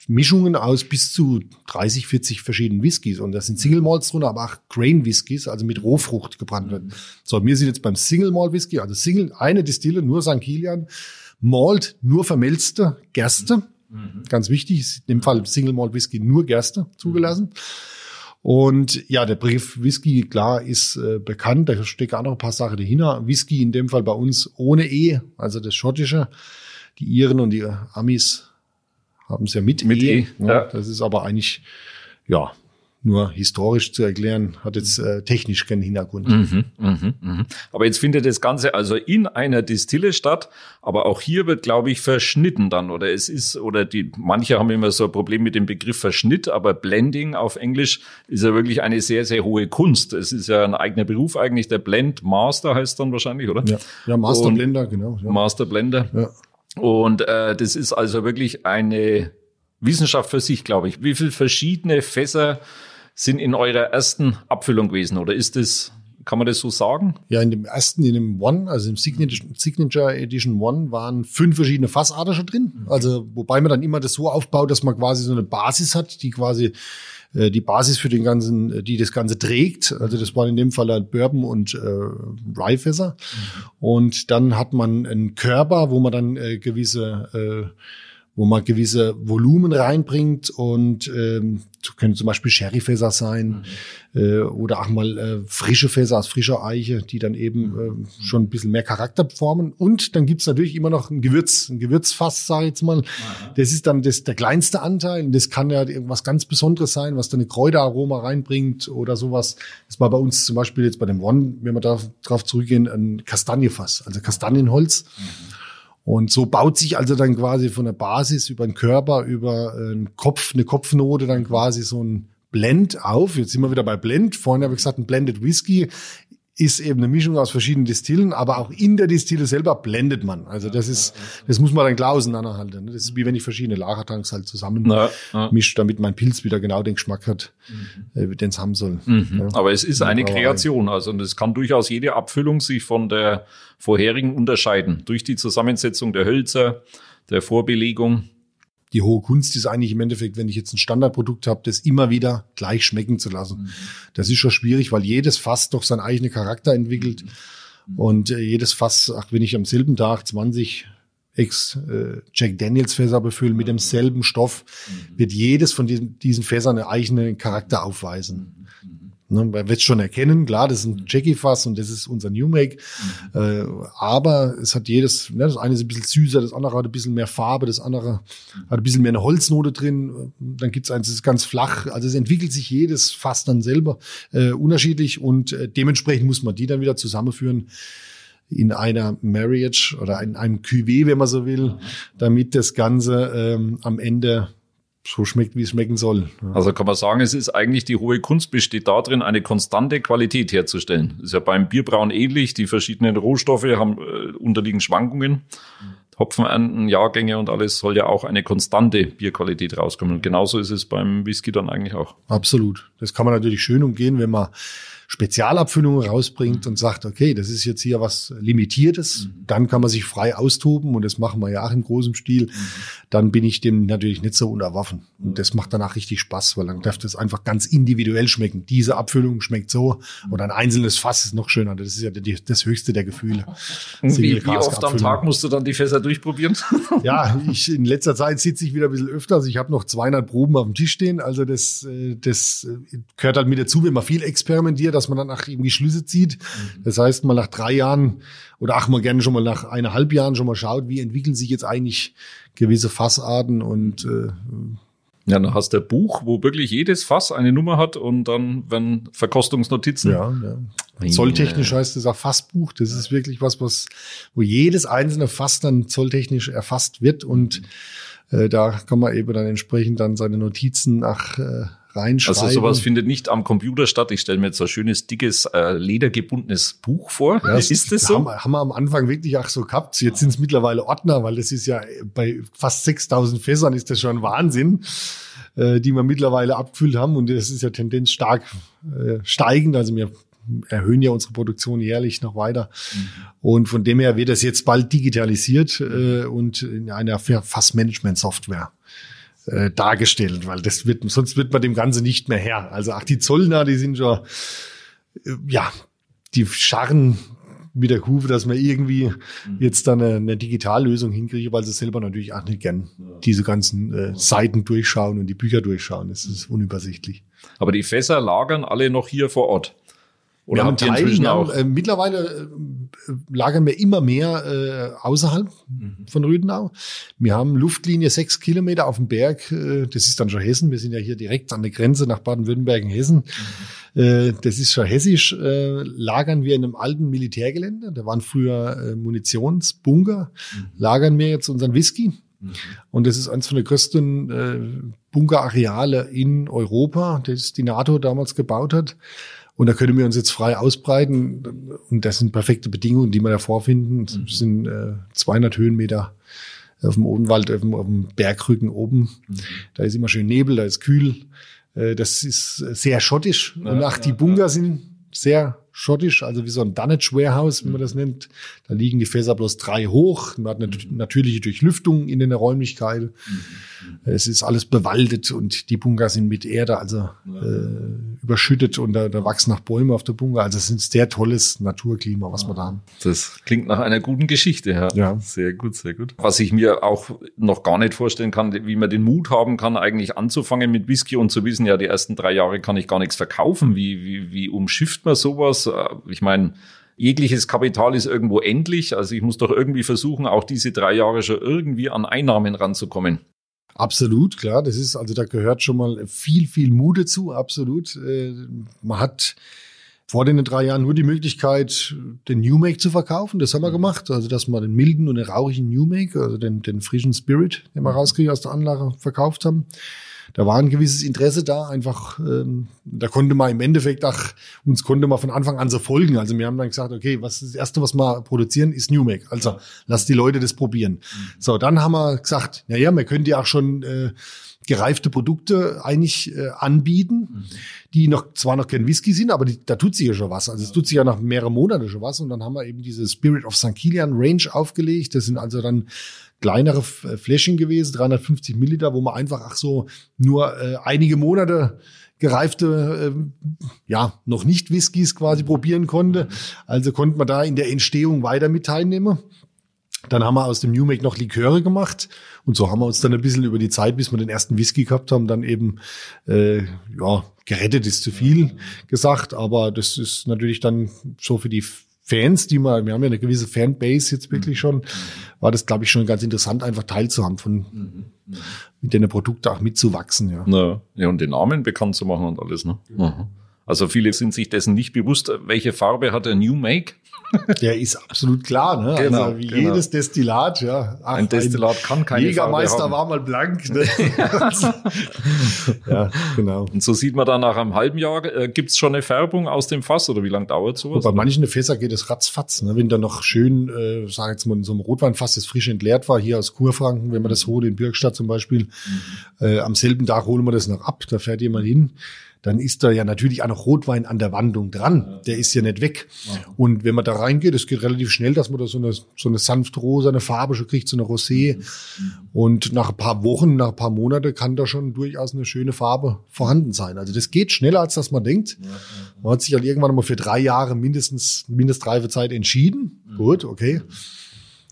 [SPEAKER 3] Mischungen aus bis zu 30, 40 verschiedenen Whiskys. Und da sind Single Malts drunter, aber auch Grain Whiskys, also mit Rohfrucht gebrannt wird. So, wir sind jetzt beim Single Malt Whisky, also Single, eine Distille, nur St. Kilian. Malt, nur vermelzte Gerste. Mhm. Ganz wichtig, ist in dem Fall Single Malt Whisky nur Gerste zugelassen. Und ja, der Brief Whisky, klar, ist äh, bekannt. Da steckt auch noch ein paar Sachen dahinter. Whisky in dem Fall bei uns ohne E, also das Schottische. Die Iren und die Amis haben es ja mit, mit E. e ja. Das ist aber eigentlich, ja, nur historisch zu erklären, hat jetzt äh, technisch keinen Hintergrund. Mhm,
[SPEAKER 2] mh, mh. Aber jetzt findet das Ganze also in einer Distille statt, aber auch hier wird, glaube ich, verschnitten dann oder es ist oder die manche haben immer so ein Problem mit dem Begriff Verschnitt, aber Blending auf Englisch ist ja wirklich eine sehr sehr hohe Kunst. Es ist ja ein eigener Beruf eigentlich, der Blend Master heißt dann wahrscheinlich, oder?
[SPEAKER 3] Ja, ja Master Blender, genau. Ja.
[SPEAKER 2] Master Blender. Ja. Und äh, das ist also wirklich eine Wissenschaft für sich, glaube ich. Wie viele verschiedene Fässer sind in eurer ersten Abfüllung gewesen? Oder ist das, kann man das so sagen?
[SPEAKER 3] Ja, in dem ersten, in dem One, also im Signature, Edition One, waren fünf verschiedene Fassarten schon drin. Also, wobei man dann immer das so aufbaut, dass man quasi so eine Basis hat, die quasi äh, die Basis für den ganzen, äh, die das Ganze trägt. Also das waren in dem Fall halt Bourbon und äh, Rye-Fässer. Mhm. Und dann hat man einen Körper, wo man dann äh, gewisse äh, wo man gewisse Volumen reinbringt und ähm, können zum Beispiel Sherryfässer sein mhm. äh, oder auch mal äh, frische Fässer aus frischer Eiche, die dann eben mhm. äh, schon ein bisschen mehr Charakter formen. Und dann gibt's natürlich immer noch ein Gewürz, ein Gewürzfass, sage ich jetzt mal. Mhm. Das ist dann das, der kleinste Anteil. Das kann ja irgendwas ganz Besonderes sein, was da eine Kräuteraroma reinbringt oder sowas. Das war bei uns zum Beispiel jetzt bei dem One, wenn wir da drauf zurückgehen, ein Kastanienfass, also Kastanienholz. Mhm. Und so baut sich also dann quasi von der Basis über den Körper, über einen Kopf, eine Kopfnote dann quasi so ein Blend auf. Jetzt sind wir wieder bei Blend. Vorhin habe ich gesagt, ein Blended Whisky ist eben eine Mischung aus verschiedenen Distillen, aber auch in der Distille selber blendet man. Also das ist, das muss man dann klar auseinanderhalten. Das ist wie wenn ich verschiedene Lagertanks halt zusammen ja, ja. mische, damit mein Pilz wieder genau den Geschmack hat, mhm. den es haben soll.
[SPEAKER 2] Mhm. Ja. Aber es ist eine Kreation, also es kann durchaus jede Abfüllung sich von der vorherigen unterscheiden durch die Zusammensetzung der Hölzer, der Vorbelegung
[SPEAKER 3] die hohe Kunst ist eigentlich im Endeffekt, wenn ich jetzt ein Standardprodukt habe, das immer wieder gleich schmecken zu lassen. Mhm. Das ist schon schwierig, weil jedes Fass doch seinen eigenen Charakter entwickelt. Mhm. Und äh, jedes Fass, ach, wenn ich am selben Tag 20 Ex äh, Jack Daniels Fässer befüllen mit demselben Stoff, mhm. wird jedes von diesen, diesen Fässern einen eigenen Charakter aufweisen. Ne, man wird es schon erkennen, klar, das ist ein Jackie-Fass und das ist unser New Make. Mhm. Äh, aber es hat jedes, ne, das eine ist ein bisschen süßer, das andere hat ein bisschen mehr Farbe, das andere hat ein bisschen mehr eine Holznote drin. Dann gibt es eins, das ist ganz flach. Also es entwickelt sich jedes Fass dann selber äh, unterschiedlich und äh, dementsprechend muss man die dann wieder zusammenführen in einer Marriage oder in einem Cuvée, wenn man so will, damit das Ganze ähm, am Ende so schmeckt, wie es schmecken soll.
[SPEAKER 2] Ja. Also kann man sagen, es ist eigentlich die hohe Kunst besteht darin, eine konstante Qualität herzustellen. ist ja beim Bierbrauen ähnlich. Die verschiedenen Rohstoffe haben äh, unterliegen Schwankungen. Mhm. Hopfenernten, Jahrgänge und alles soll ja auch eine konstante Bierqualität rauskommen. Und genauso ist es beim Whisky dann eigentlich auch.
[SPEAKER 3] Absolut. Das kann man natürlich schön umgehen, wenn man Spezialabfüllungen rausbringt und sagt, okay, das ist jetzt hier was Limitiertes, mhm. dann kann man sich frei austoben und das machen wir ja auch im großen Stil. Mhm. Dann bin ich dem natürlich nicht so unterworfen. Und das macht danach richtig Spaß, weil dann darf das einfach ganz individuell schmecken. Diese Abfüllung schmeckt so und ein einzelnes Fass ist noch schöner. Das ist ja das höchste der Gefühle.
[SPEAKER 2] Wie, wie oft am Tag musst du dann die Fässer durchprobieren?
[SPEAKER 3] ja, ich, in letzter Zeit sitze ich wieder ein bisschen öfter. Also ich habe noch 200 Proben auf dem Tisch stehen. Also das, äh, das äh, gehört halt mit dazu, wenn man viel experimentiert, dass man dann auch irgendwie Schlüsse zieht. Mhm. Das heißt, mal nach drei Jahren oder ach mal gerne schon mal nach eineinhalb Jahren schon mal schaut, wie entwickeln sich jetzt eigentlich gewisse Fassarten und äh,
[SPEAKER 2] ja, dann hast du ein Buch, wo wirklich jedes Fass eine Nummer hat und dann, wenn Verkostungsnotizen.
[SPEAKER 3] Ja, ja. Zolltechnisch heißt es auch Fassbuch. Das ist wirklich was, was, wo jedes einzelne Fass dann zolltechnisch erfasst wird und äh, da kann man eben dann entsprechend dann seine Notizen nach äh, reinschreiben.
[SPEAKER 2] Also sowas findet nicht am Computer statt. Ich stelle mir jetzt so ein schönes, dickes, äh, ledergebundenes Buch vor.
[SPEAKER 3] Ja, ist das so? Haben, haben wir am Anfang wirklich auch so gehabt. Jetzt sind es mittlerweile Ordner, weil das ist ja bei fast 6000 Fässern ist das schon Wahnsinn, äh, die wir mittlerweile abgefüllt haben. Und das ist ja Tendenz stark äh, steigend. Also wir erhöhen ja unsere Produktion jährlich noch weiter. Mhm. Und von dem her wird das jetzt bald digitalisiert äh, und in einer Fassmanagement-Software äh, dargestellt, weil das wird, sonst wird man dem Ganze nicht mehr her. Also auch die Zollner, die sind schon, äh, ja, die scharren mit der Kufe, dass man irgendwie mhm. jetzt dann eine, eine Digitallösung hinkriege, weil sie selber natürlich auch nicht gern diese ganzen äh, Seiten durchschauen und die Bücher durchschauen. Das ist unübersichtlich.
[SPEAKER 2] Aber die Fässer lagern alle noch hier vor Ort.
[SPEAKER 3] Oder wir haben Teil, inzwischen auch? Haben, äh, mittlerweile äh, lagern wir immer mehr äh, außerhalb mhm. von Rüdenau. Wir haben Luftlinie sechs Kilometer auf dem Berg. Äh, das ist dann schon Hessen. Wir sind ja hier direkt an der Grenze nach Baden-Württemberg und Hessen. Mhm. Äh, das ist schon hessisch. Äh, lagern wir in einem alten Militärgelände. Da waren früher äh, Munitionsbunker. Mhm. Lagern wir jetzt unseren Whisky. Mhm. Und das ist eines von der größten äh, Bunkerareale in Europa, das die NATO damals gebaut hat. Und da können wir uns jetzt frei ausbreiten. Und das sind perfekte Bedingungen, die wir da vorfinden. Das mhm. sind äh, 200 Höhenmeter auf dem Odenwald, auf dem, auf dem Bergrücken oben. Mhm. Da ist immer schön Nebel, da ist kühl. Äh, das ist sehr schottisch. Ja, und auch ja, die Bunker ja. sind sehr schottisch, also wie so ein Dunnage Warehouse, wie man das nennt. Da liegen die Fässer bloß drei hoch. Man hat eine natürliche Durchlüftung in den Räumlichkeiten. Es ist alles bewaldet und die Bunker sind mit Erde, also äh, überschüttet und da, da wachsen noch Bäume auf der Bunker. Also es ist ein sehr tolles Naturklima, was wir da haben.
[SPEAKER 2] Das klingt nach einer guten Geschichte, ja.
[SPEAKER 3] Ja.
[SPEAKER 2] Sehr gut, sehr gut. Was ich mir auch noch gar nicht vorstellen kann, wie man den Mut haben kann, eigentlich anzufangen mit Whisky und zu wissen, ja, die ersten drei Jahre kann ich gar nichts verkaufen. Wie, wie, wie umschifft man sowas? Ich meine, jegliches Kapital ist irgendwo endlich. Also ich muss doch irgendwie versuchen, auch diese drei Jahre schon irgendwie an Einnahmen ranzukommen.
[SPEAKER 3] Absolut, klar. Das ist, also da gehört schon mal viel, viel Mut dazu, absolut. Äh, Man hat vor den drei Jahren nur die Möglichkeit, den New Make zu verkaufen. Das haben wir gemacht. Also, dass wir den milden und den rauchigen New Make, also den, den frischen Spirit, den wir rauskriegen aus der Anlage, verkauft haben. Da war ein gewisses Interesse da, einfach, ähm, da konnte man im Endeffekt, ach, uns konnte man von Anfang an so folgen. Also wir haben dann gesagt, okay, was das Erste, was wir produzieren, ist New Make. Also lass die Leute das probieren. So, dann haben wir gesagt, na ja, wir können die auch schon äh, gereifte Produkte eigentlich äh, anbieten, die noch zwar noch kein Whisky sind, aber die, da tut sich ja schon was. Also es tut sich ja nach mehreren Monaten schon was. Und dann haben wir eben diese Spirit of St. Kilian Range aufgelegt. Das sind also dann kleinere äh, Fläschchen gewesen, 350 Milliliter, wo man einfach ach so nur äh, einige Monate gereifte, äh, ja, noch nicht Whiskys quasi probieren konnte. Also konnte man da in der Entstehung weiter mit teilnehmen. Dann haben wir aus dem New Make noch Liköre gemacht und so haben wir uns dann ein bisschen über die Zeit, bis wir den ersten Whisky gehabt haben, dann eben äh, ja gerettet ist zu viel gesagt, aber das ist natürlich dann so für die Fans, die wir, wir haben ja eine gewisse Fanbase jetzt wirklich schon, war das glaube ich schon ganz interessant, einfach teilzuhaben von mit den Produkten auch mitzuwachsen, ja.
[SPEAKER 2] Ja, ja, und den Namen bekannt zu machen und alles, ne? Mhm. Also viele sind sich dessen nicht bewusst, welche Farbe hat der New Make.
[SPEAKER 3] Der ist absolut klar, ne?
[SPEAKER 2] Genau,
[SPEAKER 3] also wie
[SPEAKER 2] genau.
[SPEAKER 3] jedes Destillat, ja. Ach,
[SPEAKER 2] Ein Destillat kann keine
[SPEAKER 3] Jägermeister war mal blank. Ne? ja, genau.
[SPEAKER 2] Und so sieht man dann nach einem halben Jahr, äh, gibt's schon eine Färbung aus dem Fass oder wie lange dauert sowas?
[SPEAKER 3] Bei manchen Fässer geht es ratzfatz. Ne? Wenn da noch schön, äh, sag jetzt mal, in so einem Rotweinfass, das frisch entleert war, hier aus Kurfranken, wenn man das holt, in Birkstadt zum Beispiel, äh, am selben Tag holen wir das noch ab, da fährt jemand hin. Dann ist da ja natürlich auch noch Rotwein an der Wandung dran. Der ist ja nicht weg. Und wenn man da reingeht, es geht relativ schnell, dass man da so eine, so eine sanft rosa, eine Farbe schon kriegt, so eine Rosé. Und nach ein paar Wochen, nach ein paar Monaten kann da schon durchaus eine schöne Farbe vorhanden sein. Also das geht schneller, als dass man denkt. Man hat sich halt irgendwann mal für drei Jahre mindestens Mindestreifezeit entschieden. Gut, okay.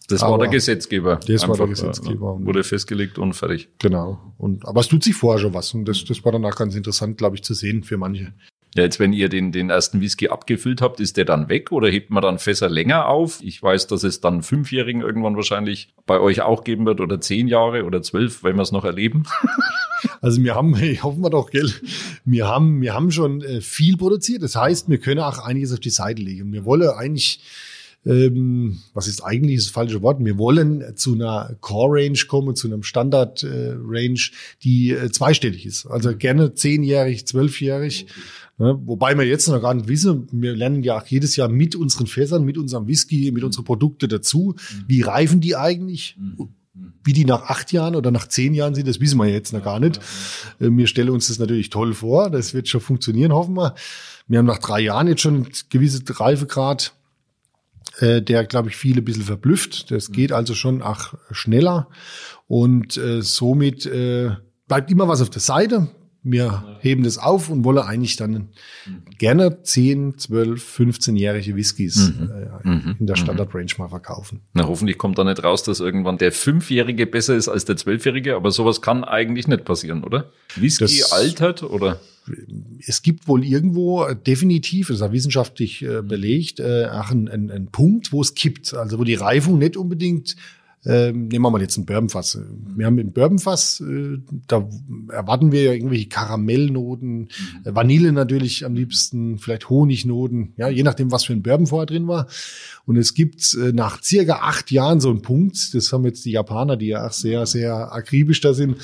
[SPEAKER 2] Das war
[SPEAKER 3] aber
[SPEAKER 2] der Gesetzgeber.
[SPEAKER 3] das war der
[SPEAKER 2] Einfach,
[SPEAKER 3] Gesetzgeber.
[SPEAKER 2] äh, Wurde festgelegt und fertig.
[SPEAKER 3] Genau. Und, aber es tut sich vorher schon was. Und das, das war danach ganz interessant, glaube ich, zu sehen für manche.
[SPEAKER 2] Ja, jetzt wenn ihr den, den ersten Whisky abgefüllt habt, ist der dann weg oder hebt man dann Fässer länger auf? Ich weiß, dass es dann Fünfjährigen irgendwann wahrscheinlich bei euch auch geben wird oder zehn Jahre oder zwölf, wenn wir es noch erleben.
[SPEAKER 3] Also wir haben, hey, hoffen wir doch, gell, wir haben, wir haben schon äh, viel produziert. Das heißt, wir können auch einiges auf die Seite legen. Wir wollen eigentlich, ähm, was ist eigentlich das falsche Wort? Wir wollen zu einer Core-Range kommen, zu einem Standard-Range, die äh, zweistellig ist. Also gerne zehnjährig, zwölfjährig. Ne? Wobei wir jetzt noch gar nicht wissen, wir lernen ja auch jedes Jahr mit unseren Fässern, mit unserem Whisky, mit unseren Produkten dazu. Wie reifen die eigentlich? Wie die nach acht Jahren oder nach zehn Jahren sind, das wissen wir jetzt noch gar nicht. Äh, Wir stellen uns das natürlich toll vor. Das wird schon funktionieren, hoffen wir. Wir haben nach drei Jahren jetzt schon einen gewissen Reifegrad, äh, der, glaube ich, viele ein bisschen verblüfft. Das geht also schon auch schneller. Und äh, somit äh, bleibt immer was auf der Seite. Wir heben das auf und wollen eigentlich dann gerne 10, 12, 15-jährige Whiskys äh, in der Standard-Range mal verkaufen.
[SPEAKER 2] Na, hoffentlich kommt da nicht raus, dass irgendwann der Fünfjährige besser ist als der Zwölfjährige, aber sowas kann eigentlich nicht passieren, oder? Whisky
[SPEAKER 3] Das-
[SPEAKER 2] altert oder?
[SPEAKER 3] es gibt wohl irgendwo äh, definitiv, das ist ja wissenschaftlich äh, belegt, äh, auch ein, ein, ein Punkt, wo es kippt. Also wo die Reifung nicht unbedingt, ähm, nehmen wir mal jetzt ein Bourbonfass. Wir haben ein Bourbonfass, äh, da erwarten wir ja irgendwelche Karamellnoten, äh, Vanille natürlich am liebsten, vielleicht Honignoten, ja, je nachdem, was für ein Bourbon vorher drin war. Und es gibt äh, nach circa acht Jahren so einen Punkt, das haben jetzt die Japaner, die ja auch sehr, sehr akribisch da sind,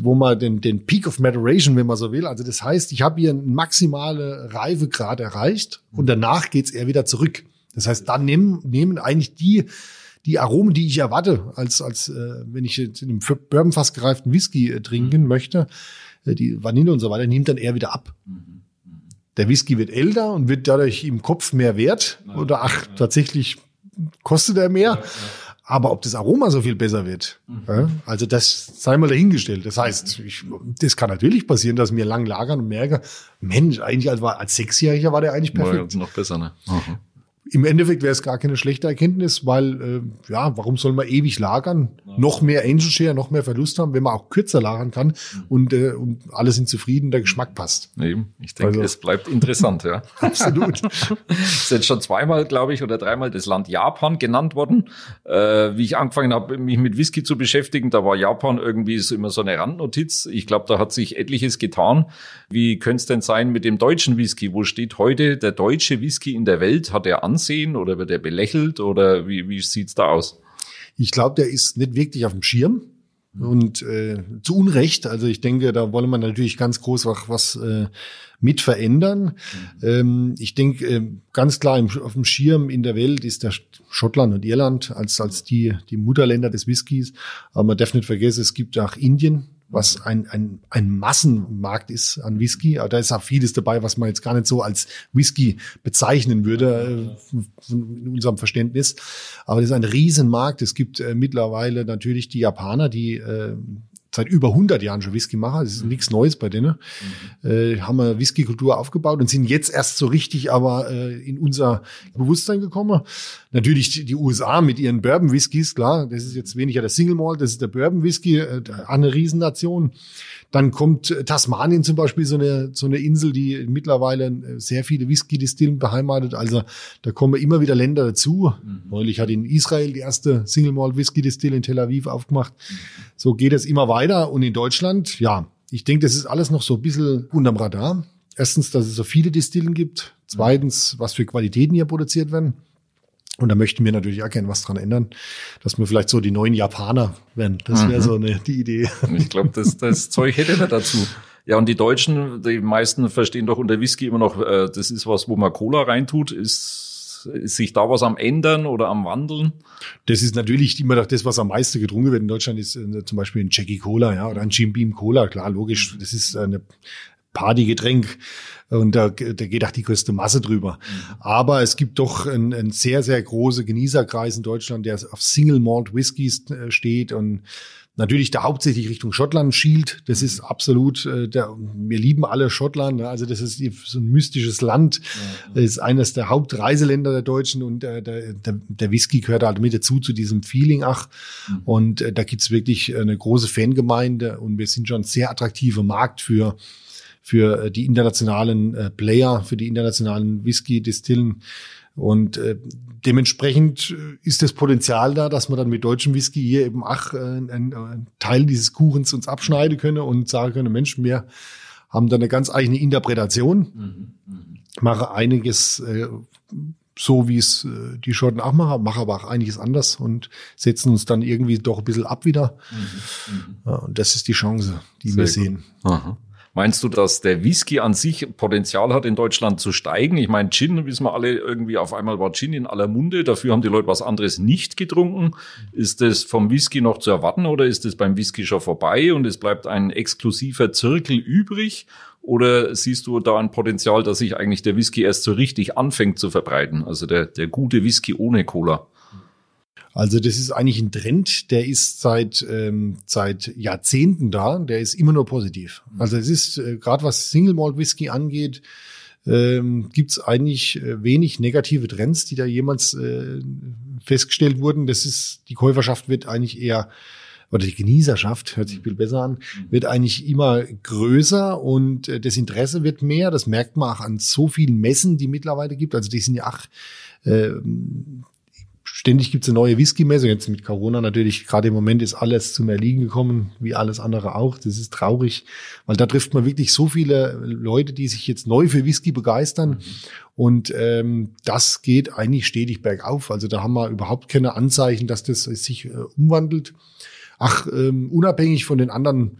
[SPEAKER 3] wo man den, den Peak of Maturation, wenn man so will. Also das heißt, ich habe hier einen maximale Reifegrad erreicht und danach geht's eher wieder zurück. Das heißt, dann nehmen, nehmen eigentlich die, die Aromen, die ich erwarte, als, als äh, wenn ich jetzt in einem Bourbonfass gereiften Whisky äh, trinken möchte, äh, die Vanille und so weiter, nimmt dann eher wieder ab. der Whisky wird älter und wird dadurch im Kopf mehr wert. Oder ach, tatsächlich kostet er mehr. Aber ob das Aroma so viel besser wird, mhm. ja, also das sei mal dahingestellt. Das heißt, ich, das kann natürlich passieren, dass wir lang lagern und merken, Mensch, eigentlich als, als Sechsjähriger war der eigentlich perfekt.
[SPEAKER 2] Ja, noch besser, ne?
[SPEAKER 3] Mhm. Im Endeffekt wäre es gar keine schlechte Erkenntnis, weil äh, ja, warum soll man ewig lagern? Ja. Noch mehr Angel Share, noch mehr Verlust haben, wenn man auch kürzer lagern kann mhm. und, äh, und alle sind zufrieden, der Geschmack passt.
[SPEAKER 2] Eben, ich denke, also, es bleibt interessant, ja.
[SPEAKER 3] Absolut.
[SPEAKER 2] es ist jetzt schon zweimal, glaube ich, oder dreimal das Land Japan genannt worden. Äh, wie ich angefangen habe, mich mit Whisky zu beschäftigen, da war Japan irgendwie so immer so eine Randnotiz. Ich glaube, da hat sich etliches getan. Wie könnte es denn sein mit dem deutschen Whisky? Wo steht heute der deutsche Whisky in der Welt? Hat er Ansehen oder wird er belächelt oder wie, wie sieht's da aus?
[SPEAKER 3] Ich glaube, der ist nicht wirklich auf dem Schirm. Und äh, zu Unrecht, also ich denke, da wollen wir natürlich ganz groß was, was äh, mit verändern. Mhm. Ähm, ich denke, äh, ganz klar im, auf dem Schirm in der Welt ist der Schottland und Irland als, als die, die Mutterländer des Whiskys. Aber man darf nicht vergessen, es gibt auch Indien, was ein, ein, ein Massenmarkt ist an Whisky. Aber da ist auch vieles dabei, was man jetzt gar nicht so als Whisky bezeichnen würde, äh, in unserem Verständnis. Aber das ist ein Riesenmarkt. Es gibt äh, mittlerweile natürlich die Japaner, die äh, seit über 100 Jahren schon Whisky machen. Das ist mhm. nichts Neues bei denen. Mhm. Äh, haben wir Whisky-Kultur aufgebaut und sind jetzt erst so richtig aber äh, in unser Bewusstsein gekommen. Natürlich die, die USA mit ihren Bourbon-Whiskys, klar, das ist jetzt weniger der Single Malt, das ist der Bourbon-Whisky, äh, eine Riesennation. Dann kommt äh, Tasmanien zum Beispiel, so eine, so eine Insel, die mittlerweile äh, sehr viele Whisky-Distillen beheimatet. Also da kommen immer wieder Länder dazu. Mhm. Neulich hat in Israel die erste Single Malt Whisky Distille in Tel Aviv aufgemacht. Mhm. So geht es immer weiter. Und in Deutschland, ja, ich denke, das ist alles noch so ein bisschen unterm Radar. Erstens, dass es so viele Distillen gibt. Zweitens, was für Qualitäten hier produziert werden. Und da möchten wir natürlich auch gerne was dran ändern, dass wir vielleicht so die neuen Japaner werden. Das wäre mhm. so eine, die Idee.
[SPEAKER 2] Ich glaube, das, das Zeug hätte er dazu. Ja, und die Deutschen, die meisten verstehen doch unter Whisky immer noch, äh, das ist was, wo man Cola reintut. Ist, ist sich da was am ändern oder am wandeln?
[SPEAKER 3] Das ist natürlich immer noch das, was am meisten getrunken wird in Deutschland, ist äh, zum Beispiel ein Jackie Cola, ja, oder ein Jim Beam Cola. Klar, logisch. Das ist eine Partygetränk und da, da geht auch die größte Masse drüber. Mhm. Aber es gibt doch einen, einen sehr, sehr große Genießerkreis in Deutschland, der auf Single Malt Whiskys äh, steht und natürlich der hauptsächlich Richtung Schottland schielt. Das ist absolut, äh, der, wir lieben alle Schottland. Ne? Also das ist so ein mystisches Land. Das ist eines der Hauptreiseländer der Deutschen und äh, der, der, der Whisky gehört halt mit dazu, zu diesem Feeling. Ach, mhm. und äh, da gibt's wirklich eine große Fangemeinde und wir sind schon ein sehr attraktiver Markt für für äh, die internationalen äh, Player, für die internationalen Whisky-Distillen. Und äh, dementsprechend äh, ist das Potenzial da, dass man dann mit deutschem Whisky hier eben ach, äh, einen, einen Teil dieses Kuchens uns abschneiden könne und sagen könne, Mensch, wir haben da eine ganz eigene Interpretation, mhm, mh. mache einiges äh, so, wie es äh, die Schotten auch machen, mache aber auch einiges anders und setzen uns dann irgendwie doch ein bisschen ab wieder. Mhm, mh. ja, und das ist die Chance, die Sehr wir gut. sehen. Aha.
[SPEAKER 2] Meinst du, dass der Whisky an sich Potenzial hat, in Deutschland zu steigen? Ich meine, Gin, wissen wir alle, irgendwie auf einmal war Gin in aller Munde. Dafür haben die Leute was anderes nicht getrunken. Ist das vom Whisky noch zu erwarten oder ist es beim Whisky schon vorbei und es bleibt ein exklusiver Zirkel übrig? Oder siehst du da ein Potenzial, dass sich eigentlich der Whisky erst so richtig anfängt zu verbreiten? Also der, der gute Whisky ohne Cola?
[SPEAKER 3] Also das ist eigentlich ein Trend, der ist seit ähm, seit Jahrzehnten da, der ist immer nur positiv. Also es ist äh, gerade was Single Malt Whisky angeht, ähm, gibt es eigentlich äh, wenig negative Trends, die da jemals äh, festgestellt wurden. Das ist die Käuferschaft wird eigentlich eher oder die Genießerschaft, hört sich viel besser an, wird eigentlich immer größer und äh, das Interesse wird mehr. Das merkt man auch an so vielen Messen, die mittlerweile gibt. Also die sind ja ach, äh, ständig gibt's eine neue Whisky-Messe. Jetzt mit Corona natürlich, gerade im Moment ist alles zum Erliegen gekommen, wie alles andere auch. Das ist traurig, weil da trifft man wirklich so viele Leute, die sich jetzt neu für Whisky begeistern. Und ähm, das geht eigentlich stetig bergauf. Also da haben wir überhaupt keine Anzeichen, dass das sich äh, umwandelt. Ach, ähm, unabhängig von den anderen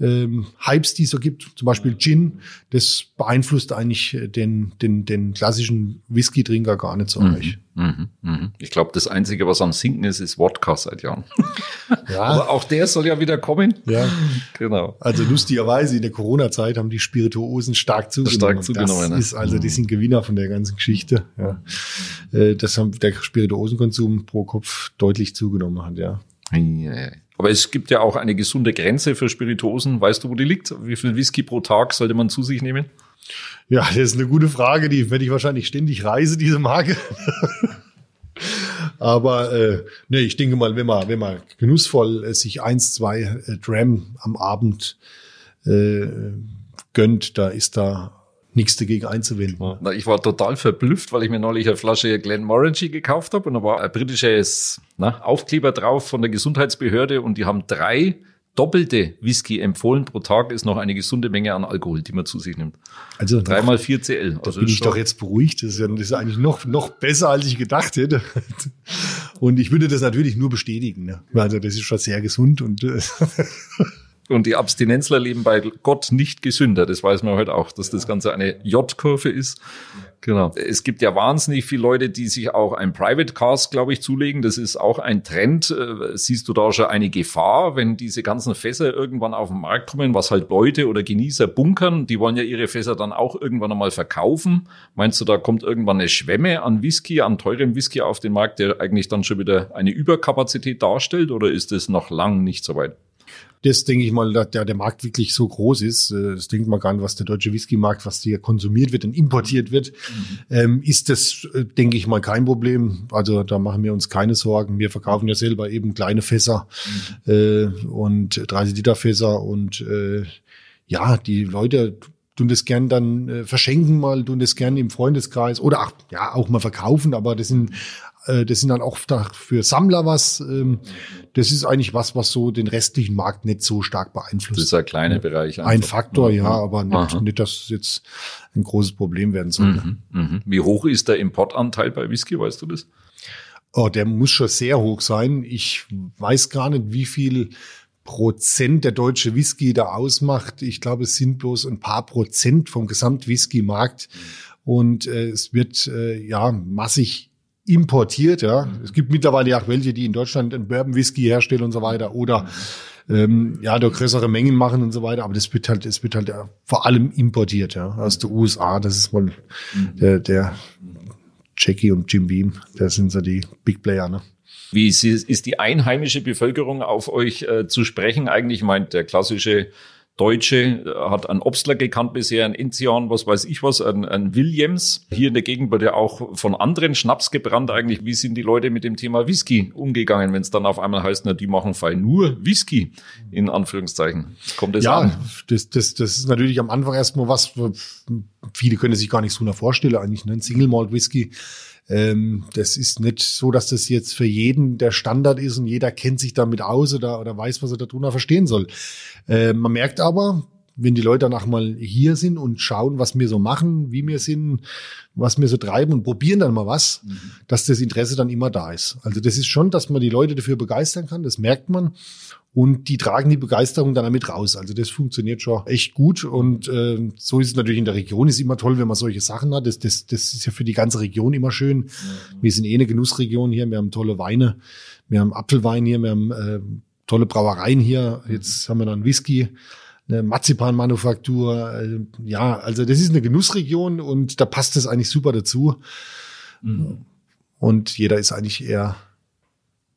[SPEAKER 3] ähm, Hypes, die es so gibt, zum Beispiel Gin, das beeinflusst eigentlich den, den, den klassischen Whisky-Trinker gar nicht so
[SPEAKER 2] mhm. Mhm. Mhm. Ich glaube, das Einzige, was am Sinken ist, ist Wodka seit Jahren. Ja. Aber auch der soll ja wieder kommen.
[SPEAKER 3] Ja. Genau. Also lustigerweise in der Corona-Zeit haben die Spirituosen stark zugenommen. Stark zugenommen. Das ist also, die mhm. sind Gewinner von der ganzen Geschichte. Ja. Äh, das haben der Spirituosenkonsum pro Kopf deutlich zugenommen hat, ja.
[SPEAKER 2] Aber es gibt ja auch eine gesunde Grenze für Spirituosen. Weißt du, wo die liegt? Wie viel Whisky pro Tag sollte man zu sich nehmen?
[SPEAKER 3] Ja, das ist eine gute Frage, die werde ich wahrscheinlich ständig reise, diese Marke. Aber äh, nee, ich denke mal, wenn man, wenn man genussvoll äh, sich eins, zwei äh, Dram am Abend äh, gönnt, da ist da nichts dagegen einzuwenden.
[SPEAKER 2] Na, ich war total verblüfft, weil ich mir neulich eine Flasche Glenmorangie gekauft habe und da war ein britisches na, Aufkleber drauf von der Gesundheitsbehörde und die haben drei doppelte Whisky empfohlen pro Tag ist noch eine gesunde Menge an Alkohol, die man zu sich nimmt. Also dreimal vier CL.
[SPEAKER 3] Da also bin ich doch jetzt beruhigt. Das ist, ja, das ist eigentlich noch noch besser, als ich gedacht hätte. Und ich würde das natürlich nur bestätigen. Ne? Also das ist schon sehr gesund und äh,
[SPEAKER 2] Und die Abstinenzler leben bei Gott nicht gesünder. Das weiß man heute auch, dass das Ganze eine J-Kurve ist. Genau. Es gibt ja wahnsinnig viele Leute, die sich auch ein Private Cast, glaube ich, zulegen. Das ist auch ein Trend. Äh, siehst du da schon eine Gefahr, wenn diese ganzen Fässer irgendwann auf den Markt kommen, was halt Leute oder Genießer bunkern? Die wollen ja ihre Fässer dann auch irgendwann einmal verkaufen. Meinst du, da kommt irgendwann eine Schwemme an Whisky, an teurem Whisky auf den Markt, der eigentlich dann schon wieder eine Überkapazität darstellt? Oder ist es noch lang nicht so weit?
[SPEAKER 3] Das denke ich mal, dass der, Markt wirklich so groß ist, äh, das denkt man gar nicht, was der deutsche Whisky-Markt, was hier konsumiert wird und importiert wird, mhm. ähm, ist das, äh, denke ich mal, kein Problem. Also da machen wir uns keine Sorgen. Wir verkaufen ja selber eben kleine Fässer mhm. äh, und 30 Liter Fässer und ja, die Leute tun das gern dann äh, verschenken mal, tun das gern im Freundeskreis oder ach, ja auch mal verkaufen, aber das sind das sind dann auch für Sammler was. Ähm, das ist eigentlich was, was so den restlichen Markt nicht so stark beeinflusst. Das
[SPEAKER 2] ist ein kleiner Bereich.
[SPEAKER 3] Einfach. Ein Faktor, ja, aber nicht, nicht, dass es jetzt ein großes Problem werden soll. Mhm,
[SPEAKER 2] mh. Wie hoch ist der Importanteil bei Whisky, weißt du das?
[SPEAKER 3] Oh, der muss schon sehr hoch sein. Ich weiß gar nicht, wie viel Prozent der deutsche Whisky da ausmacht. Ich glaube, es sind bloß ein paar Prozent vom Gesamtwhisky-Markt. Und äh, es wird äh, ja massig importiert. Ja, es gibt mittlerweile ja auch welche, die in Deutschland einen Bourbon Whisky herstellen und so weiter oder ähm, ja, da größere Mengen machen und so weiter. Aber das wird halt, es wird halt ja, vor allem importiert, ja, aus den USA. Das ist mal der, der Jackie und Jim Beam. Das sind so die Big Player, ne?
[SPEAKER 2] Wie ist, ist die einheimische Bevölkerung auf euch äh, zu sprechen? Eigentlich meint der klassische Deutsche äh, hat einen Obstler gekannt bisher, ein Enzian, was weiß ich was, ein, ein Williams. Hier in der Gegend wird ja auch von anderen Schnaps gebrannt eigentlich. Wie sind die Leute mit dem Thema Whisky umgegangen, wenn es dann auf einmal heißt, na, die machen fein nur Whisky, in Anführungszeichen. Kommt das
[SPEAKER 3] ja,
[SPEAKER 2] an?
[SPEAKER 3] Das, das, das ist natürlich am Anfang erstmal was, viele können sich gar nicht so vorstellen, eigentlich, ne? ein Single Malt Whisky ähm, das ist nicht so, dass das jetzt für jeden der Standard ist und jeder kennt sich damit aus oder, oder weiß, was er darunter verstehen soll. Äh, man merkt aber, wenn die Leute danach mal hier sind und schauen, was wir so machen, wie wir sind, was wir so treiben und probieren dann mal was, mhm. dass das Interesse dann immer da ist. Also das ist schon, dass man die Leute dafür begeistern kann, das merkt man. Und die tragen die Begeisterung dann damit raus. Also das funktioniert schon echt gut. Und äh, so ist es natürlich in der Region. Ist immer toll, wenn man solche Sachen hat. Das, das, das ist ja für die ganze Region immer schön. Mhm. Wir sind eh eine Genussregion hier. Wir haben tolle Weine. Wir haben Apfelwein hier. Wir haben äh, tolle Brauereien hier. Jetzt haben wir dann Whisky eine Marzipanmanufaktur. Äh, ja, also das ist eine Genussregion und da passt es eigentlich super dazu. Mhm. Und jeder ist eigentlich eher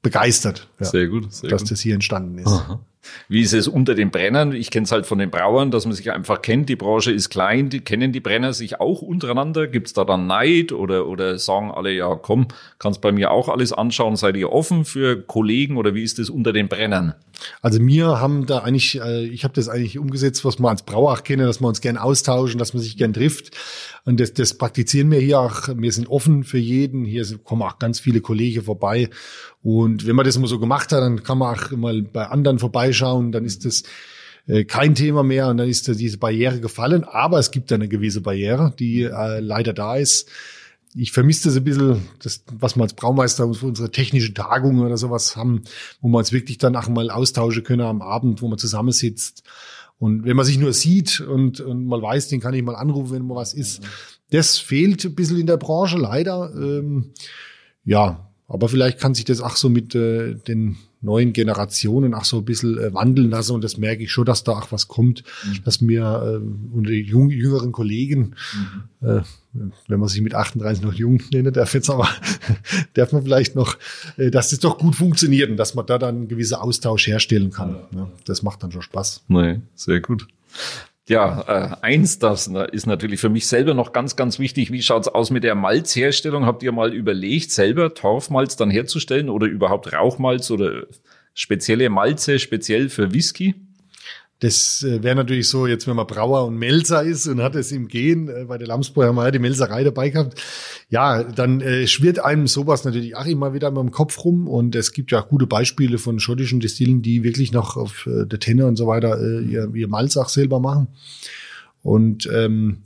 [SPEAKER 3] begeistert,
[SPEAKER 2] ja, sehr gut, sehr
[SPEAKER 3] dass gut. das hier entstanden ist. Aha.
[SPEAKER 2] Wie ist es unter den Brennern? Ich kenne es halt von den Brauern, dass man sich einfach kennt. Die Branche ist klein, die kennen die Brenner sich auch untereinander. Gibt es da dann Neid oder, oder sagen alle, ja komm, kannst bei mir auch alles anschauen, seid ihr offen für Kollegen oder wie ist es unter den Brennern?
[SPEAKER 3] Also wir haben da eigentlich, äh, ich habe das eigentlich umgesetzt, was man als Brauer auch kennen, dass wir uns gern austauschen, dass man sich gern trifft. Und das, das praktizieren wir hier auch. Wir sind offen für jeden. Hier kommen auch ganz viele Kollegen vorbei. Und wenn man das mal so gemacht hat, dann kann man auch mal bei anderen vorbeischauen. Dann ist das äh, kein Thema mehr und dann ist diese Barriere gefallen. Aber es gibt eine gewisse Barriere, die äh, leider da ist. Ich vermisse das ein bisschen, das, was wir als Braumeister unsere technische Tagung oder sowas haben, wo wir uns wirklich dann auch mal austauschen können am Abend, wo man zusammensitzt Und wenn man sich nur sieht und, und mal weiß, den kann ich mal anrufen, wenn mal was ist, das fehlt ein bisschen in der Branche leider. Ähm, ja, aber vielleicht kann sich das auch so mit äh, den neuen Generationen auch so ein bisschen äh, wandeln lassen. Und das merke ich schon, dass da auch was kommt, mhm. dass mir äh, unter jung, jüngeren Kollegen, mhm. äh, wenn man sich mit 38 noch jung nennen darf jetzt aber, darf man vielleicht noch, äh, dass das doch gut funktioniert und dass man da dann einen gewissen Austausch herstellen kann. Ja, das macht dann schon Spaß.
[SPEAKER 2] Nee, sehr gut. Ja, äh, eins, das ist natürlich für mich selber noch ganz, ganz wichtig. Wie schaut's aus mit der Malzherstellung? Habt ihr mal überlegt, selber Torfmalz dann herzustellen oder überhaupt Rauchmalz oder spezielle Malze speziell für Whisky?
[SPEAKER 3] Das äh, wäre natürlich so, jetzt wenn man Brauer und Melzer ist und hat es im Gehen, äh, bei der Lamsbräu haben wir ja die Melzerei dabei gehabt, ja, dann äh, schwirrt einem sowas natürlich auch immer wieder im Kopf rum und es gibt ja auch gute Beispiele von schottischen Destillen, die wirklich noch auf äh, der Tenne und so weiter äh, ihr, ihr Malz auch selber machen. Und ähm,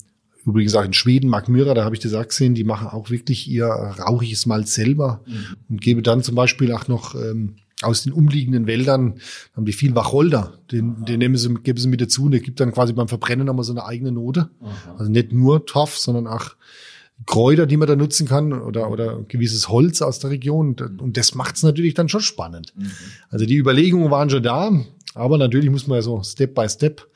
[SPEAKER 3] übrigens auch in Schweden, Mark Myra, da habe ich das auch gesehen, die machen auch wirklich ihr rauchiges Malz selber mhm. und gebe dann zum Beispiel auch noch ähm, aus den umliegenden Wäldern haben die viel Wacholder. Den, den nehmen sie, geben sie mit dazu und der gibt dann quasi beim Verbrennen nochmal so eine eigene Note. Aha. Also nicht nur Torf, sondern auch Kräuter, die man da nutzen kann oder, oder gewisses Holz aus der Region. Und das macht es natürlich dann schon spannend. Mhm. Also die Überlegungen waren schon da, aber natürlich muss man ja so Step by Step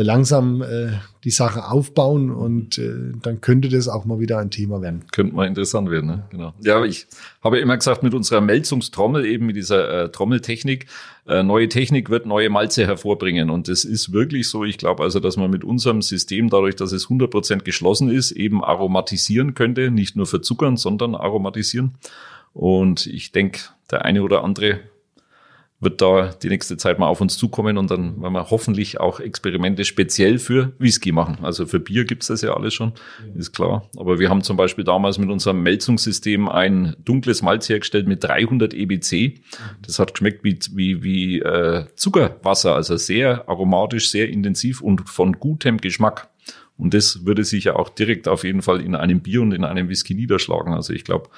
[SPEAKER 3] langsam äh, die Sache aufbauen und äh, dann könnte das auch mal wieder ein Thema werden.
[SPEAKER 2] Könnte mal interessant werden, ne? genau. Ja, ich habe immer gesagt, mit unserer Melzungstrommel, eben mit dieser äh, Trommeltechnik, äh, neue Technik wird neue Malze hervorbringen und das ist wirklich so. Ich glaube also, dass man mit unserem System, dadurch, dass es 100% geschlossen ist, eben aromatisieren könnte, nicht nur verzuckern, sondern aromatisieren. Und ich denke, der eine oder andere wird da die nächste Zeit mal auf uns zukommen und dann werden wir hoffentlich auch Experimente speziell für Whisky machen. Also für Bier gibt's das ja alles schon, ist klar. Aber wir haben zum Beispiel damals mit unserem Melzungssystem ein dunkles Malz hergestellt mit 300 EBC. Das hat geschmeckt wie, wie, wie äh, Zuckerwasser, also sehr aromatisch, sehr intensiv und von gutem Geschmack. Und das würde sich ja auch direkt auf jeden Fall in einem Bier und in einem Whisky niederschlagen. Also ich glaube,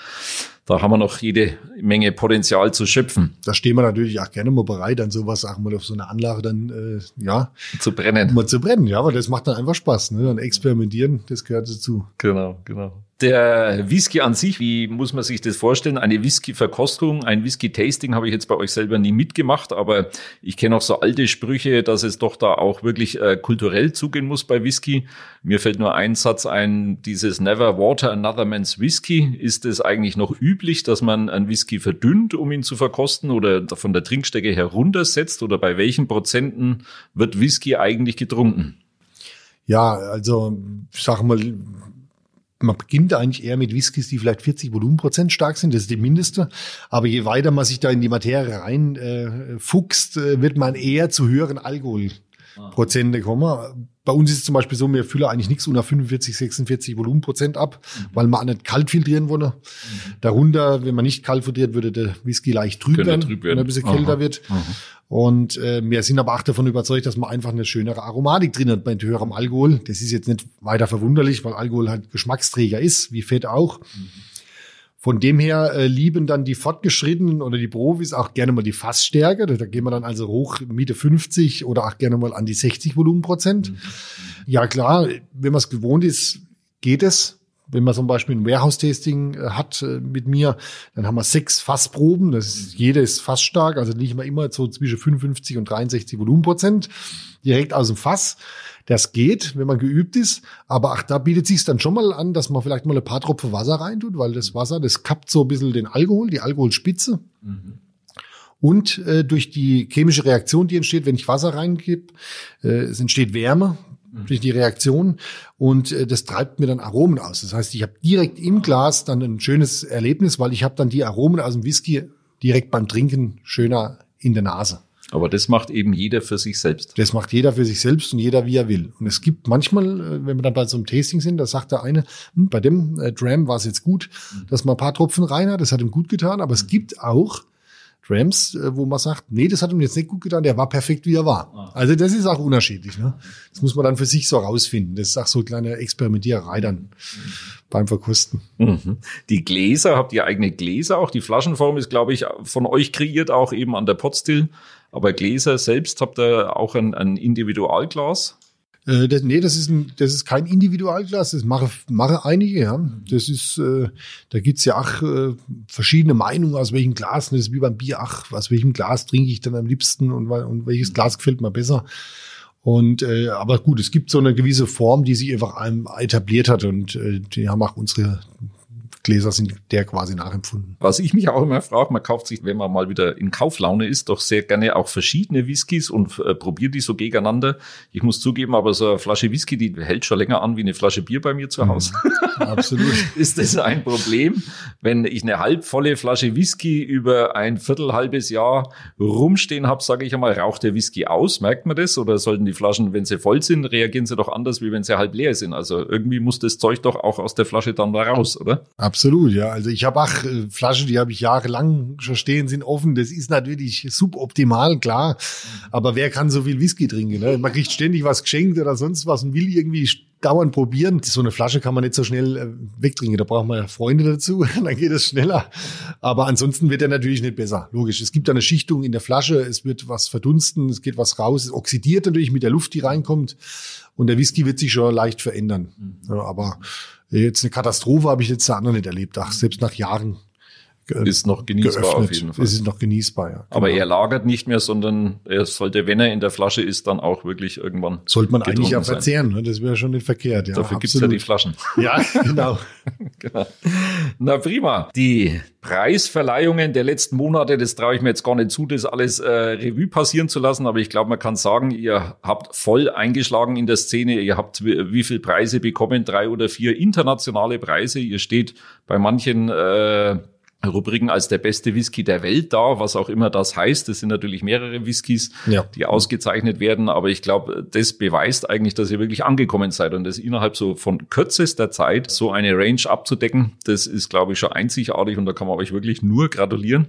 [SPEAKER 2] da haben wir noch jede Menge Potenzial zu schöpfen.
[SPEAKER 3] Da stehen wir natürlich auch gerne mal bereit, dann sowas auch mal auf so eine Anlage dann, äh, ja.
[SPEAKER 2] Zu brennen.
[SPEAKER 3] Mal zu brennen, ja, aber das macht dann einfach Spaß, ne? Dann experimentieren, das gehört dazu.
[SPEAKER 2] Genau, genau. Der Whisky an sich, wie muss man sich das vorstellen? Eine Whisky-Verkostung, ein Whisky-Tasting habe ich jetzt bei euch selber nie mitgemacht, aber ich kenne auch so alte Sprüche, dass es doch da auch wirklich äh, kulturell zugehen muss bei Whisky. Mir fällt nur ein Satz ein, dieses Never water another man's Whisky. Ist es eigentlich noch üblich, dass man einen Whisky verdünnt, um ihn zu verkosten oder von der Trinkstecke heruntersetzt oder bei welchen Prozenten wird Whisky eigentlich getrunken?
[SPEAKER 3] Ja, also ich sag mal, man beginnt eigentlich eher mit Whiskys, die vielleicht 40 Volumenprozent stark sind, das ist die mindeste. Aber je weiter man sich da in die Materie rein äh, fuchst, äh, wird man eher zu höheren Alkoholprozente kommen. Bei uns ist es zum Beispiel so, wir füllen eigentlich nichts unter 45, 46 Volumenprozent ab, mhm. weil man nicht kalt filtrieren wollen. Mhm. Darunter, wenn man nicht kalt filtriert, würde der Whisky leicht trüb werden, trüb werden, wenn er ein bisschen kälter Aha. wird. Aha. Und äh, wir sind aber auch davon überzeugt, dass man einfach eine schönere Aromatik drin hat bei höherem Alkohol. Das ist jetzt nicht weiter verwunderlich, weil Alkohol halt Geschmacksträger ist, wie Fett auch. Mhm. Von dem her äh, lieben dann die Fortgeschrittenen oder die Profis auch gerne mal die Fassstärke. Da, gehen wir dann also hoch Mitte 50 oder auch gerne mal an die 60 Volumenprozent. Mhm. Ja klar, wenn man es gewohnt ist, geht es. Wenn man zum Beispiel ein Warehouse-Tasting äh, hat äh, mit mir, dann haben wir sechs Fassproben. Das ist, jede ist fassstark, also liegen wir immer so zwischen 55 und 63 Volumenprozent direkt aus dem Fass. Das geht, wenn man geübt ist, aber ach, da bietet sich dann schon mal an, dass man vielleicht mal ein paar Tropfen Wasser reintut, weil das Wasser, das kappt so ein bisschen den Alkohol, die Alkoholspitze. Mhm. Und äh, durch die chemische Reaktion, die entsteht, wenn ich Wasser reingebe, äh, es entsteht Wärme mhm. Durch die Reaktion und äh, das treibt mir dann Aromen aus. Das heißt, ich habe direkt im Glas dann ein schönes Erlebnis, weil ich habe dann die Aromen aus dem Whisky direkt beim Trinken schöner in der Nase.
[SPEAKER 2] Aber das macht eben jeder für sich selbst.
[SPEAKER 3] Das macht jeder für sich selbst und jeder, wie er will. Und es gibt manchmal, äh, wenn wir dann bei so einem Tasting sind, da sagt der eine, hm, bei dem äh, Dram war es jetzt gut, mhm. dass man ein paar Tropfen rein hat, das hat ihm gut getan. Aber es gibt auch Drams, äh, wo man sagt, nee, das hat ihm jetzt nicht gut getan, der war perfekt, wie er war. Ah. Also das ist auch unterschiedlich. Ne? Das muss man dann für sich so rausfinden. Das ist auch so eine kleine Experimentiererei dann mhm. beim Verkosten.
[SPEAKER 2] Mhm. Die Gläser, habt ihr eigene Gläser auch? Die Flaschenform ist, glaube ich, von euch kreiert, auch eben an der Potstill Aber Gläser selbst habt ihr auch ein, ein Individualglas?
[SPEAKER 3] Äh, das, nee, das ist, ein, das ist kein Individualglas, das mache, mache einige, ja. Das ist, äh, da gibt's ja auch äh, verschiedene Meinungen, aus welchem Glas, das ist wie beim Bier, ach, aus welchem Glas trinke ich dann am liebsten und, und welches Glas gefällt mir besser. Und äh, aber gut, es gibt so eine gewisse Form, die sich einfach einem etabliert hat und äh, die haben auch unsere Gläser sind der quasi nachempfunden.
[SPEAKER 2] Was ich mich auch immer frage, man kauft sich, wenn man mal wieder in Kauflaune ist, doch sehr gerne auch verschiedene Whiskys und äh, probiert die so gegeneinander. Ich muss zugeben, aber so eine Flasche Whisky, die hält schon länger an wie eine Flasche Bier bei mir zu mhm. Hause. Mhm, absolut. ist das ein Problem, wenn ich eine halbvolle Flasche Whisky über ein Viertel, halbes Jahr rumstehen habe, sage ich einmal, raucht der Whisky aus? Merkt man das? Oder sollten die Flaschen, wenn sie voll sind, reagieren sie doch anders, wie wenn sie halb leer sind? Also irgendwie muss das Zeug doch auch aus der Flasche dann da raus, oder?
[SPEAKER 3] Absolut. Absolut, ja. Also ich habe auch äh, Flaschen, die habe ich jahrelang schon stehen, sind offen. Das ist natürlich suboptimal, klar. Aber wer kann so viel Whisky trinken? Ne? Man kriegt ständig was geschenkt oder sonst was und will irgendwie dauernd probieren. So eine Flasche kann man nicht so schnell äh, wegtrinken. Da braucht man ja Freunde dazu, dann geht es schneller. Aber ansonsten wird er natürlich nicht besser. Logisch. Es gibt eine Schichtung in der Flasche, es wird was verdunsten, es geht was raus, es oxidiert natürlich mit der Luft, die reinkommt. Und der Whisky wird sich schon leicht verändern. Mhm. Ja, aber Jetzt eine Katastrophe habe ich jetzt da nicht erlebt. Ach, selbst nach Jahren
[SPEAKER 2] ist noch genießbar geöffnet. auf jeden Fall.
[SPEAKER 3] Es ist noch genießbar, ja. Genau.
[SPEAKER 2] Aber er lagert nicht mehr, sondern er sollte, wenn er in der Flasche ist, dann auch wirklich irgendwann.
[SPEAKER 3] Sollte man eigentlich ja verzehren, ne? das wäre schon nicht verkehrt. Ja,
[SPEAKER 2] Dafür gibt's ja die Flaschen.
[SPEAKER 3] Ja, genau.
[SPEAKER 2] genau. Na prima. Die Preisverleihungen der letzten Monate, das traue ich mir jetzt gar nicht zu, das alles äh, Revue passieren zu lassen, aber ich glaube, man kann sagen, ihr habt voll eingeschlagen in der Szene, ihr habt wie, wie viel Preise bekommen, drei oder vier internationale Preise, ihr steht bei manchen äh, Rubriken als der beste Whisky der Welt da, was auch immer das heißt. Das sind natürlich mehrere Whiskys, ja. die ausgezeichnet werden, aber ich glaube, das beweist eigentlich, dass ihr wirklich angekommen seid und das innerhalb so von kürzester Zeit so eine Range abzudecken, das ist, glaube ich, schon einzigartig und da kann man euch wirklich nur gratulieren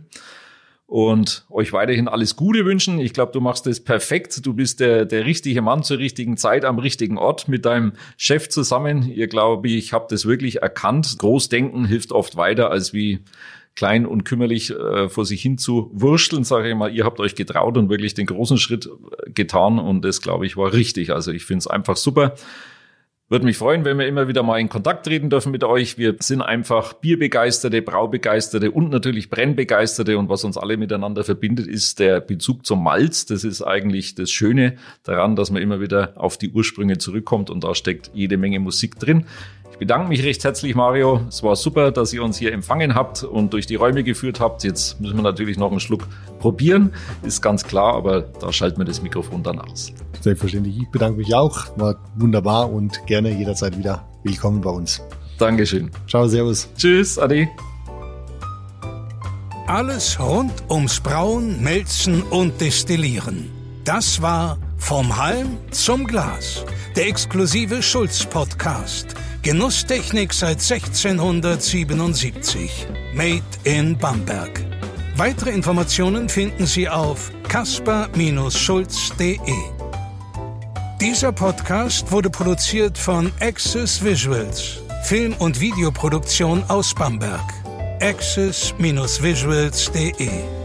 [SPEAKER 2] und euch weiterhin alles Gute wünschen. Ich glaube, du machst es perfekt. Du bist der, der richtige Mann zur richtigen Zeit am richtigen Ort mit deinem Chef zusammen. Ihr glaube ich, habt es wirklich erkannt. Großdenken hilft oft weiter als wie klein und kümmerlich äh, vor sich hin zu wursteln, sage ich mal. Ihr habt euch getraut und wirklich den großen Schritt äh, getan und das, glaube ich, war richtig. Also ich finde es einfach super. Würde mich freuen, wenn wir immer wieder mal in Kontakt treten dürfen mit euch. Wir sind einfach Bierbegeisterte, Braubegeisterte und natürlich Brennbegeisterte. Und was uns alle miteinander verbindet, ist der Bezug zum Malz. Das ist eigentlich das Schöne daran, dass man immer wieder auf die Ursprünge zurückkommt und da steckt jede Menge Musik drin. Ich bedanke mich recht herzlich, Mario. Es war super, dass ihr uns hier empfangen habt und durch die Räume geführt habt. Jetzt müssen wir natürlich noch einen Schluck probieren, ist ganz klar, aber da schalten wir das Mikrofon dann aus.
[SPEAKER 3] Selbstverständlich. Ich bedanke mich auch. War wunderbar und gerne jederzeit wieder willkommen bei uns.
[SPEAKER 2] Dankeschön.
[SPEAKER 3] Ciao, Servus.
[SPEAKER 2] Tschüss, Adi.
[SPEAKER 1] Alles rund ums Brauen, Melzen und Destillieren. Das war Vom Halm zum Glas, der exklusive Schulz-Podcast Genusstechnik seit 1677. Made in Bamberg. Weitere Informationen finden Sie auf kasper-schulz.de. Dieser Podcast wurde produziert von Access Visuals, Film- und Videoproduktion aus Bamberg. access-visuals.de